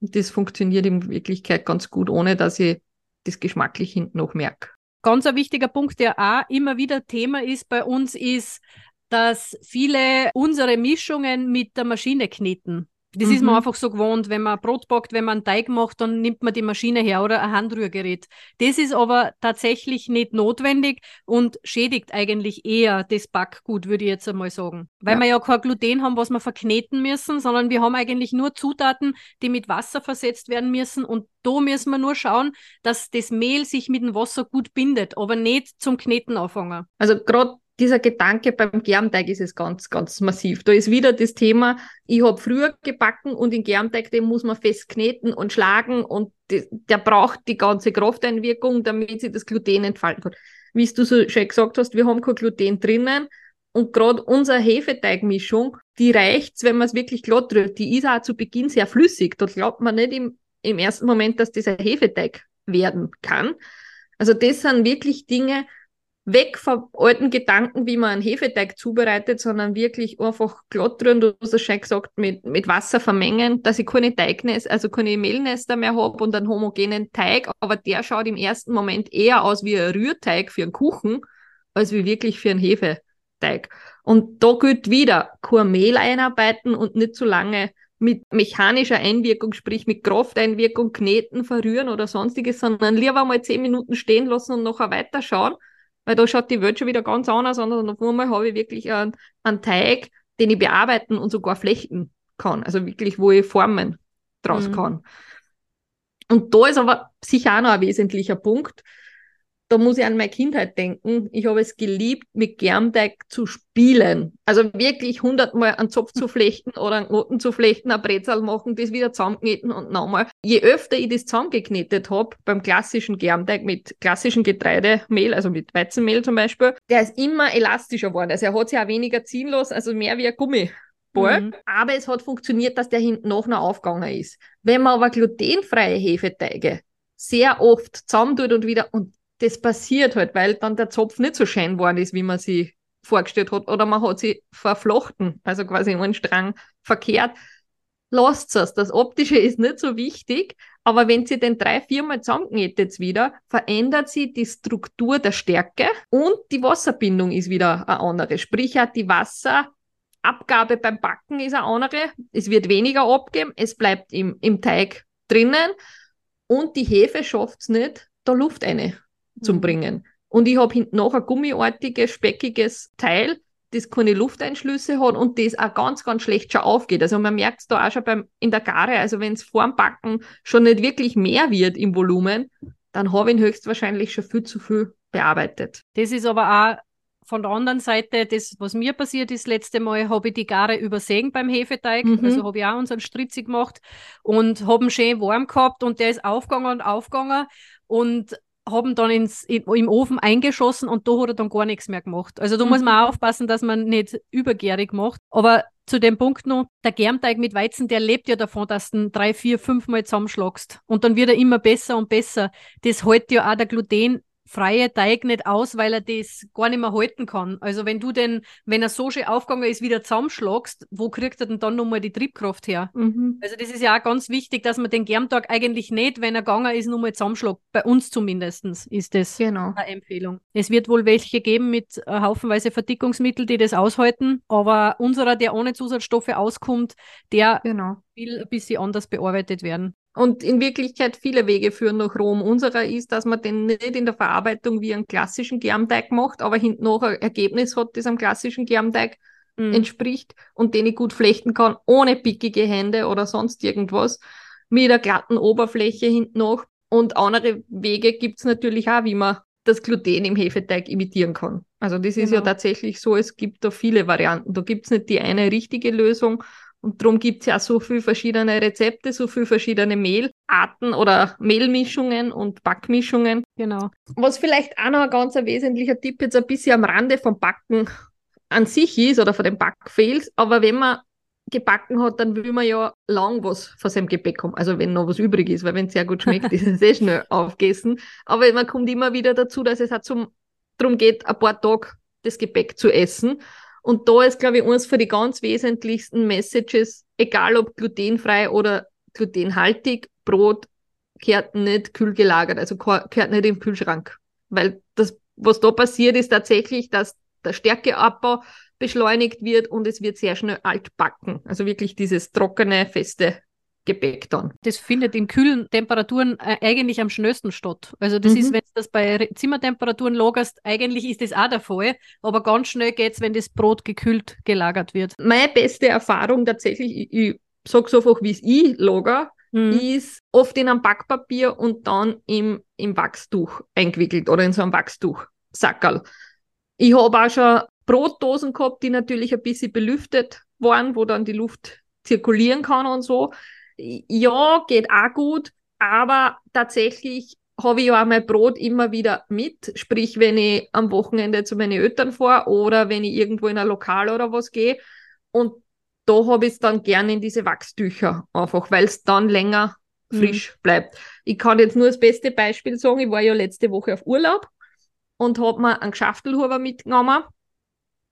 und das funktioniert in Wirklichkeit ganz gut, ohne dass ich das geschmacklich hinten noch merke. Ganz ein wichtiger Punkt, der auch immer wieder Thema ist bei uns, ist, dass viele unsere Mischungen mit der Maschine kneten. Das mhm. ist man mhm. einfach so gewohnt, wenn man Brot backt, wenn man einen Teig macht, dann nimmt man die Maschine her oder ein Handrührgerät. Das ist aber tatsächlich nicht notwendig und schädigt eigentlich eher das Backgut, würde ich jetzt einmal sagen. Weil ja. wir ja kein Gluten haben, was wir verkneten müssen, sondern wir haben eigentlich nur Zutaten, die mit Wasser versetzt werden müssen und da müssen wir nur schauen, dass das Mehl sich mit dem Wasser gut bindet, aber nicht zum Kneten anfangen. Also gerade dieser Gedanke beim Germteig ist es ganz, ganz massiv. Da ist wieder das Thema, ich habe früher gebacken und den Germteig, den muss man fest kneten und schlagen und die, der braucht die ganze Krafteinwirkung, damit sich das Gluten entfalten kann. Wie du so schön gesagt hast, wir haben kein Gluten drinnen und gerade unsere Hefeteigmischung, die reicht's, wenn man es wirklich glatt rührt. Die ist auch zu Beginn sehr flüssig. Da glaubt man nicht im, im ersten Moment, dass dieser Hefeteig werden kann. Also das sind wirklich Dinge, weg von alten Gedanken, wie man einen Hefeteig zubereitet, sondern wirklich einfach glatt rühren, du hast es schon gesagt, mit, mit Wasser vermengen, dass ich keine Teignester, also keine Mehlnester mehr habe und einen homogenen Teig, aber der schaut im ersten Moment eher aus wie ein Rührteig für einen Kuchen, als wie wirklich für einen Hefeteig. Und da gilt wieder, kein Mehl einarbeiten und nicht zu lange mit mechanischer Einwirkung, sprich mit Krafteinwirkung, kneten, verrühren oder sonstiges, sondern lieber mal zehn Minuten stehen lassen und nachher weiterschauen, weil da schaut die Welt schon wieder ganz anders aus und auf einmal habe ich wirklich einen, einen Teig, den ich bearbeiten und sogar flechten kann. Also wirklich, wo ich Formen draus mhm. kann. Und da ist aber sicher auch noch ein wesentlicher Punkt, da muss ich an meine Kindheit denken. Ich habe es geliebt, mit Germteig zu spielen. Also wirklich hundertmal einen Zopf zu flechten oder einen Knoten zu flechten, ein Brezel machen, das wieder zusammenkneten und nochmal. Je öfter ich das zusammengeknetet habe, beim klassischen Germteig mit klassischem Getreidemehl, also mit Weizenmehl zum Beispiel, der ist immer elastischer geworden. Also er hat sich auch weniger ziehen lassen, also mehr wie ein Gummi. Mhm. Aber es hat funktioniert, dass der hinten noch noch aufgegangen ist. Wenn man aber glutenfreie Hefeteige sehr oft zusammentut und wieder, und das passiert halt, weil dann der Zopf nicht so schön geworden ist, wie man sie vorgestellt hat, oder man hat sie verflochten, also quasi einen Strang verkehrt. Lasst es. Das Optische ist nicht so wichtig, aber wenn sie den drei, viermal zusammenknetet wieder, verändert sie die Struktur der Stärke und die Wasserbindung ist wieder eine andere. Sprich, auch die Wasserabgabe beim Backen ist eine andere. Es wird weniger abgeben, es bleibt im, im Teig drinnen und die Hefe schafft es nicht, da Luft eine zum mhm. Bringen. Und ich habe hinten noch ein gummiartiges, speckiges Teil, das keine Lufteinschlüsse hat und das auch ganz, ganz schlecht schon aufgeht. Also man merkt es da auch schon beim, in der Gare, also wenn es vorm Backen schon nicht wirklich mehr wird im Volumen, dann habe ich ihn höchstwahrscheinlich schon viel zu viel bearbeitet. Das ist aber auch von der anderen Seite, das, was mir passiert ist, letzte Mal habe ich die Gare übersägen beim Hefeteig. Mhm. Also habe ich auch unseren Stritzi gemacht und habe ihn schön warm gehabt und der ist aufgegangen und aufgegangen. Und haben dann ins, im Ofen eingeschossen und da hat er dann gar nichts mehr gemacht. Also da mhm. muss man auch aufpassen, dass man nicht übergärig macht. Aber zu dem Punkt noch, der Germteig mit Weizen, der lebt ja davon, dass du ihn drei, vier, fünf Mal zusammenschlagst. Und dann wird er immer besser und besser. Das hält ja auch der Gluten freie Teig nicht aus, weil er das gar nicht mehr halten kann. Also wenn du den, wenn er so schön aufgegangen ist, wieder zusammenschlagst, wo kriegt er denn dann nochmal die Triebkraft her? Mhm. Also das ist ja auch ganz wichtig, dass man den Germtag eigentlich nicht, wenn er gegangen ist, nochmal zusammenschlagt. Bei uns zumindest ist das genau. eine Empfehlung. Es wird wohl welche geben mit äh, haufenweise Verdickungsmittel, die das aushalten, aber unserer, der ohne Zusatzstoffe auskommt, der genau. will ein bisschen anders bearbeitet werden. Und in Wirklichkeit viele Wege führen nach Rom. Unserer ist, dass man den nicht in der Verarbeitung wie einen klassischen Germteig macht, aber hinten noch ein Ergebnis hat, das am klassischen Germteig mhm. entspricht und den ich gut flechten kann, ohne pickige Hände oder sonst irgendwas, mit einer glatten Oberfläche hinten noch. Und andere Wege gibt es natürlich auch, wie man das Gluten im Hefeteig imitieren kann. Also das ist genau. ja tatsächlich so, es gibt da viele Varianten. Da gibt es nicht die eine richtige Lösung und darum gibt es ja so viele verschiedene Rezepte, so viele verschiedene Mehlarten oder Mehlmischungen und Backmischungen. Genau. Was vielleicht auch noch ein ganz wesentlicher Tipp jetzt ein bisschen am Rande vom Backen an sich ist oder von den Backfails, aber wenn man gebacken hat, dann will man ja lang was von seinem Gebäck haben. Also wenn noch was übrig ist, weil wenn es sehr gut schmeckt, ist es sehr schnell aufgegessen. Aber man kommt immer wieder dazu, dass es halt zum, darum geht, ein paar Tage das Gebäck zu essen. Und da ist, glaube ich, eines von den ganz wesentlichsten Messages, egal ob glutenfrei oder glutenhaltig, Brot gehört nicht kühl gelagert, also gehört nicht im Kühlschrank. Weil das, was da passiert, ist tatsächlich, dass der Stärkeabbau beschleunigt wird und es wird sehr schnell altbacken. Also wirklich dieses trockene, feste Gebäck dann. Das findet in kühlen Temperaturen äh, eigentlich am schnellsten statt. Also das mhm. ist, wenn du das bei Zimmertemperaturen lagerst, eigentlich ist das auch der Fall, aber ganz schnell geht es, wenn das Brot gekühlt gelagert wird. Meine beste Erfahrung tatsächlich, ich, ich sage es einfach, wie es ich lager, mhm. ist oft in einem Backpapier und dann im, im Wachstuch eingewickelt oder in so einem Wachstuchsackerl. Ich habe auch schon Brotdosen gehabt, die natürlich ein bisschen belüftet waren, wo dann die Luft zirkulieren kann und so ja, geht auch gut, aber tatsächlich habe ich ja auch mein Brot immer wieder mit. Sprich, wenn ich am Wochenende zu meinen Eltern fahre oder wenn ich irgendwo in ein Lokal oder was gehe. Und da habe ich es dann gerne in diese Wachstücher, einfach weil es dann länger mhm. frisch mhm. bleibt. Ich kann jetzt nur das beste Beispiel sagen. Ich war ja letzte Woche auf Urlaub und habe mir einen Geschäftelhuber mitgenommen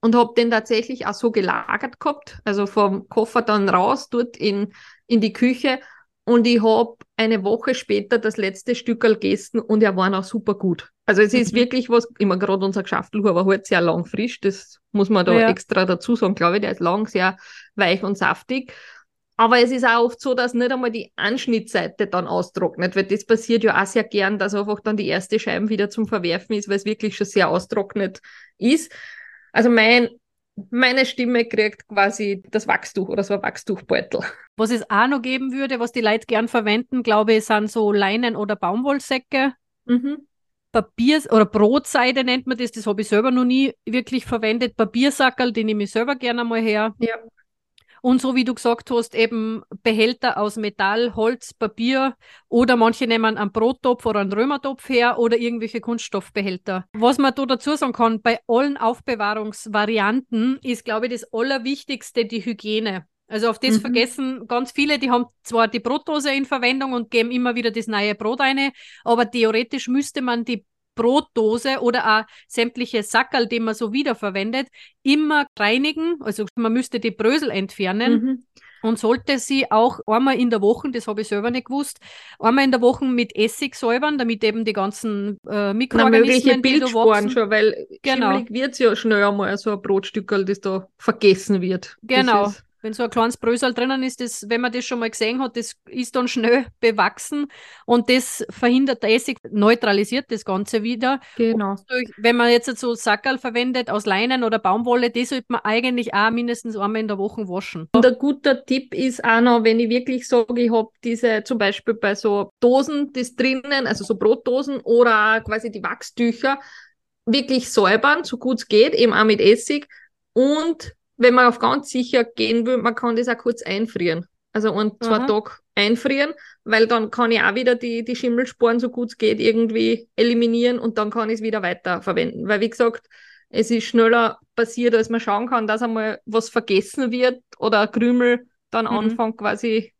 und habe den tatsächlich auch so gelagert gehabt, also vom Koffer dann raus, dort in, in die Küche und ich habe eine Woche später das letzte Stück gegessen und er war noch super gut. Also es ist mhm. wirklich was, immer gerade unser Geschäftelhuber halt sehr lang frisch, das muss man da ja. extra dazu sagen, glaube ich, der ist lang, sehr weich und saftig. Aber es ist auch oft so, dass nicht einmal die Anschnittseite dann austrocknet, weil das passiert ja auch sehr gern, dass einfach dann die erste Scheibe wieder zum Verwerfen ist, weil es wirklich schon sehr austrocknet ist. Also mein, meine Stimme kriegt quasi das Wachstuch oder so ein Wachstuchbeutel. Was es auch noch geben würde, was die Leute gern verwenden, glaube ich, sind so Leinen- oder Baumwollsäcke. Mhm. Papier- oder Brotseide nennt man das, das habe ich selber noch nie wirklich verwendet. Papiersackerl, die nehme ich selber gerne mal her. Ja. Und so wie du gesagt hast, eben Behälter aus Metall, Holz, Papier oder manche nehmen einen Brottopf oder einen Römertopf her oder irgendwelche Kunststoffbehälter. Was man da dazu sagen kann, bei allen Aufbewahrungsvarianten ist, glaube ich, das Allerwichtigste die Hygiene. Also auf das mhm. vergessen ganz viele, die haben zwar die Brotdose in Verwendung und geben immer wieder das neue Brot eine, aber theoretisch müsste man die Brotdose oder auch sämtliche Sackerl, die man so wiederverwendet, immer reinigen. Also man müsste die Brösel entfernen. Mhm. Und sollte sie auch einmal in der Woche, das habe ich selber nicht gewusst, einmal in der Woche mit Essig säubern, damit eben die ganzen äh, Mikroorganismen, Na, die schon, weil genau. wird es ja schnell einmal so ein Brotstückel, das da vergessen wird. Genau. Wenn so ein kleines Brösel drinnen ist, das, wenn man das schon mal gesehen hat, das ist dann schnell bewachsen und das verhindert der Essig, neutralisiert das Ganze wieder. Genau. Durch, wenn man jetzt so Sackerl verwendet aus Leinen oder Baumwolle, das sollte man eigentlich auch mindestens einmal in der Woche waschen. Und ein guter Tipp ist auch noch, wenn ich wirklich sage, ich habe diese zum Beispiel bei so Dosen, das drinnen, also so Brotdosen oder quasi die Wachstücher, wirklich säubern, so gut es geht, eben auch mit Essig und wenn man auf ganz sicher gehen will, man kann das auch kurz einfrieren. Also ein, zwei Tage einfrieren, weil dann kann ich auch wieder die, die Schimmelsporen so gut es geht irgendwie eliminieren und dann kann ich es wieder weiter verwenden. Weil wie gesagt, es ist schneller passiert, als man schauen kann, dass einmal was vergessen wird oder ein Krümel dann mhm. anfängt quasi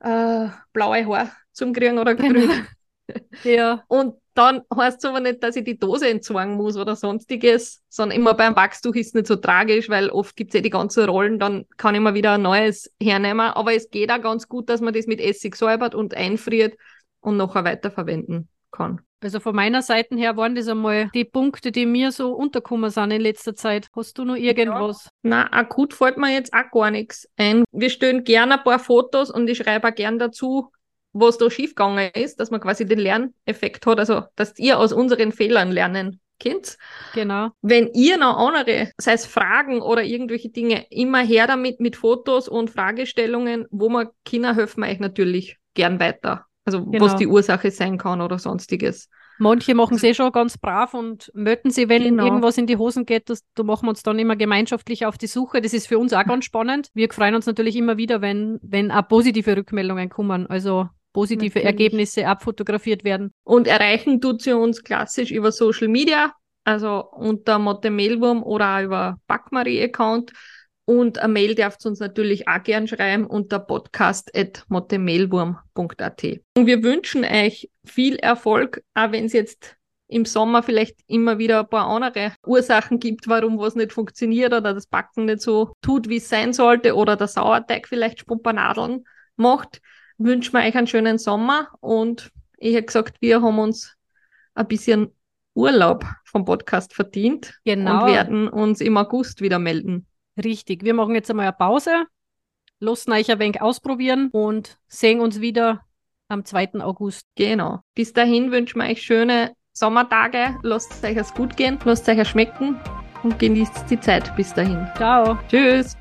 äh, blaue Haare zum kriegen oder grün. Genau. ja. Und dann heißt es aber nicht, dass ich die Dose entzwingen muss oder sonstiges, sondern immer beim Wachstuch ist es nicht so tragisch, weil oft gibt es ja die ganzen Rollen, dann kann ich mal wieder ein neues hernehmen. Aber es geht auch ganz gut, dass man das mit Essig säubert und einfriert und nachher weiterverwenden kann. Also von meiner Seite her waren das einmal die Punkte, die mir so untergekommen sind in letzter Zeit. Hast du noch irgendwas? Ja. Na, akut fällt mir jetzt auch gar nichts ein. Wir stellen gerne ein paar Fotos und ich schreibe auch gerne dazu, was da schiefgegangen ist, dass man quasi den Lerneffekt hat, also dass ihr aus unseren Fehlern lernen könnt. Genau. Wenn ihr noch andere, sei es Fragen oder irgendwelche Dinge, immer her damit mit Fotos und Fragestellungen, wo man Kinder helfen euch natürlich gern weiter. Also genau. was die Ursache sein kann oder sonstiges. Manche machen es eh schon ganz brav und melden sie, wenn genau. irgendwas in die Hosen geht. Das, da machen wir uns dann immer gemeinschaftlich auf die Suche. Das ist für uns auch ganz spannend. Wir freuen uns natürlich immer wieder, wenn, wenn auch positive Rückmeldungen kommen. Also positive Natürlich. Ergebnisse abfotografiert werden. Und erreichen tut sie uns klassisch über Social Media, also unter Motte Mailwurm oder auch über Backmarie-Account. Und eine Mail darfst du uns natürlich auch gern schreiben unter podcast.mottemehlwurm.at. Und wir wünschen euch viel Erfolg, auch wenn es jetzt im Sommer vielleicht immer wieder ein paar andere Ursachen gibt, warum was nicht funktioniert oder das Backen nicht so tut, wie es sein sollte oder der Sauerteig vielleicht Spumpanadeln macht wünschen wir euch einen schönen Sommer und ich hätte gesagt, wir haben uns ein bisschen Urlaub vom Podcast verdient genau. und werden uns im August wieder melden. Richtig, wir machen jetzt einmal eine Pause, lassen euch ein wenig ausprobieren und sehen uns wieder am 2. August. Genau. Bis dahin wünschen wir euch schöne Sommertage. Lasst es euch es gut gehen, lasst es euch schmecken und genießt die Zeit bis dahin. Ciao. Tschüss.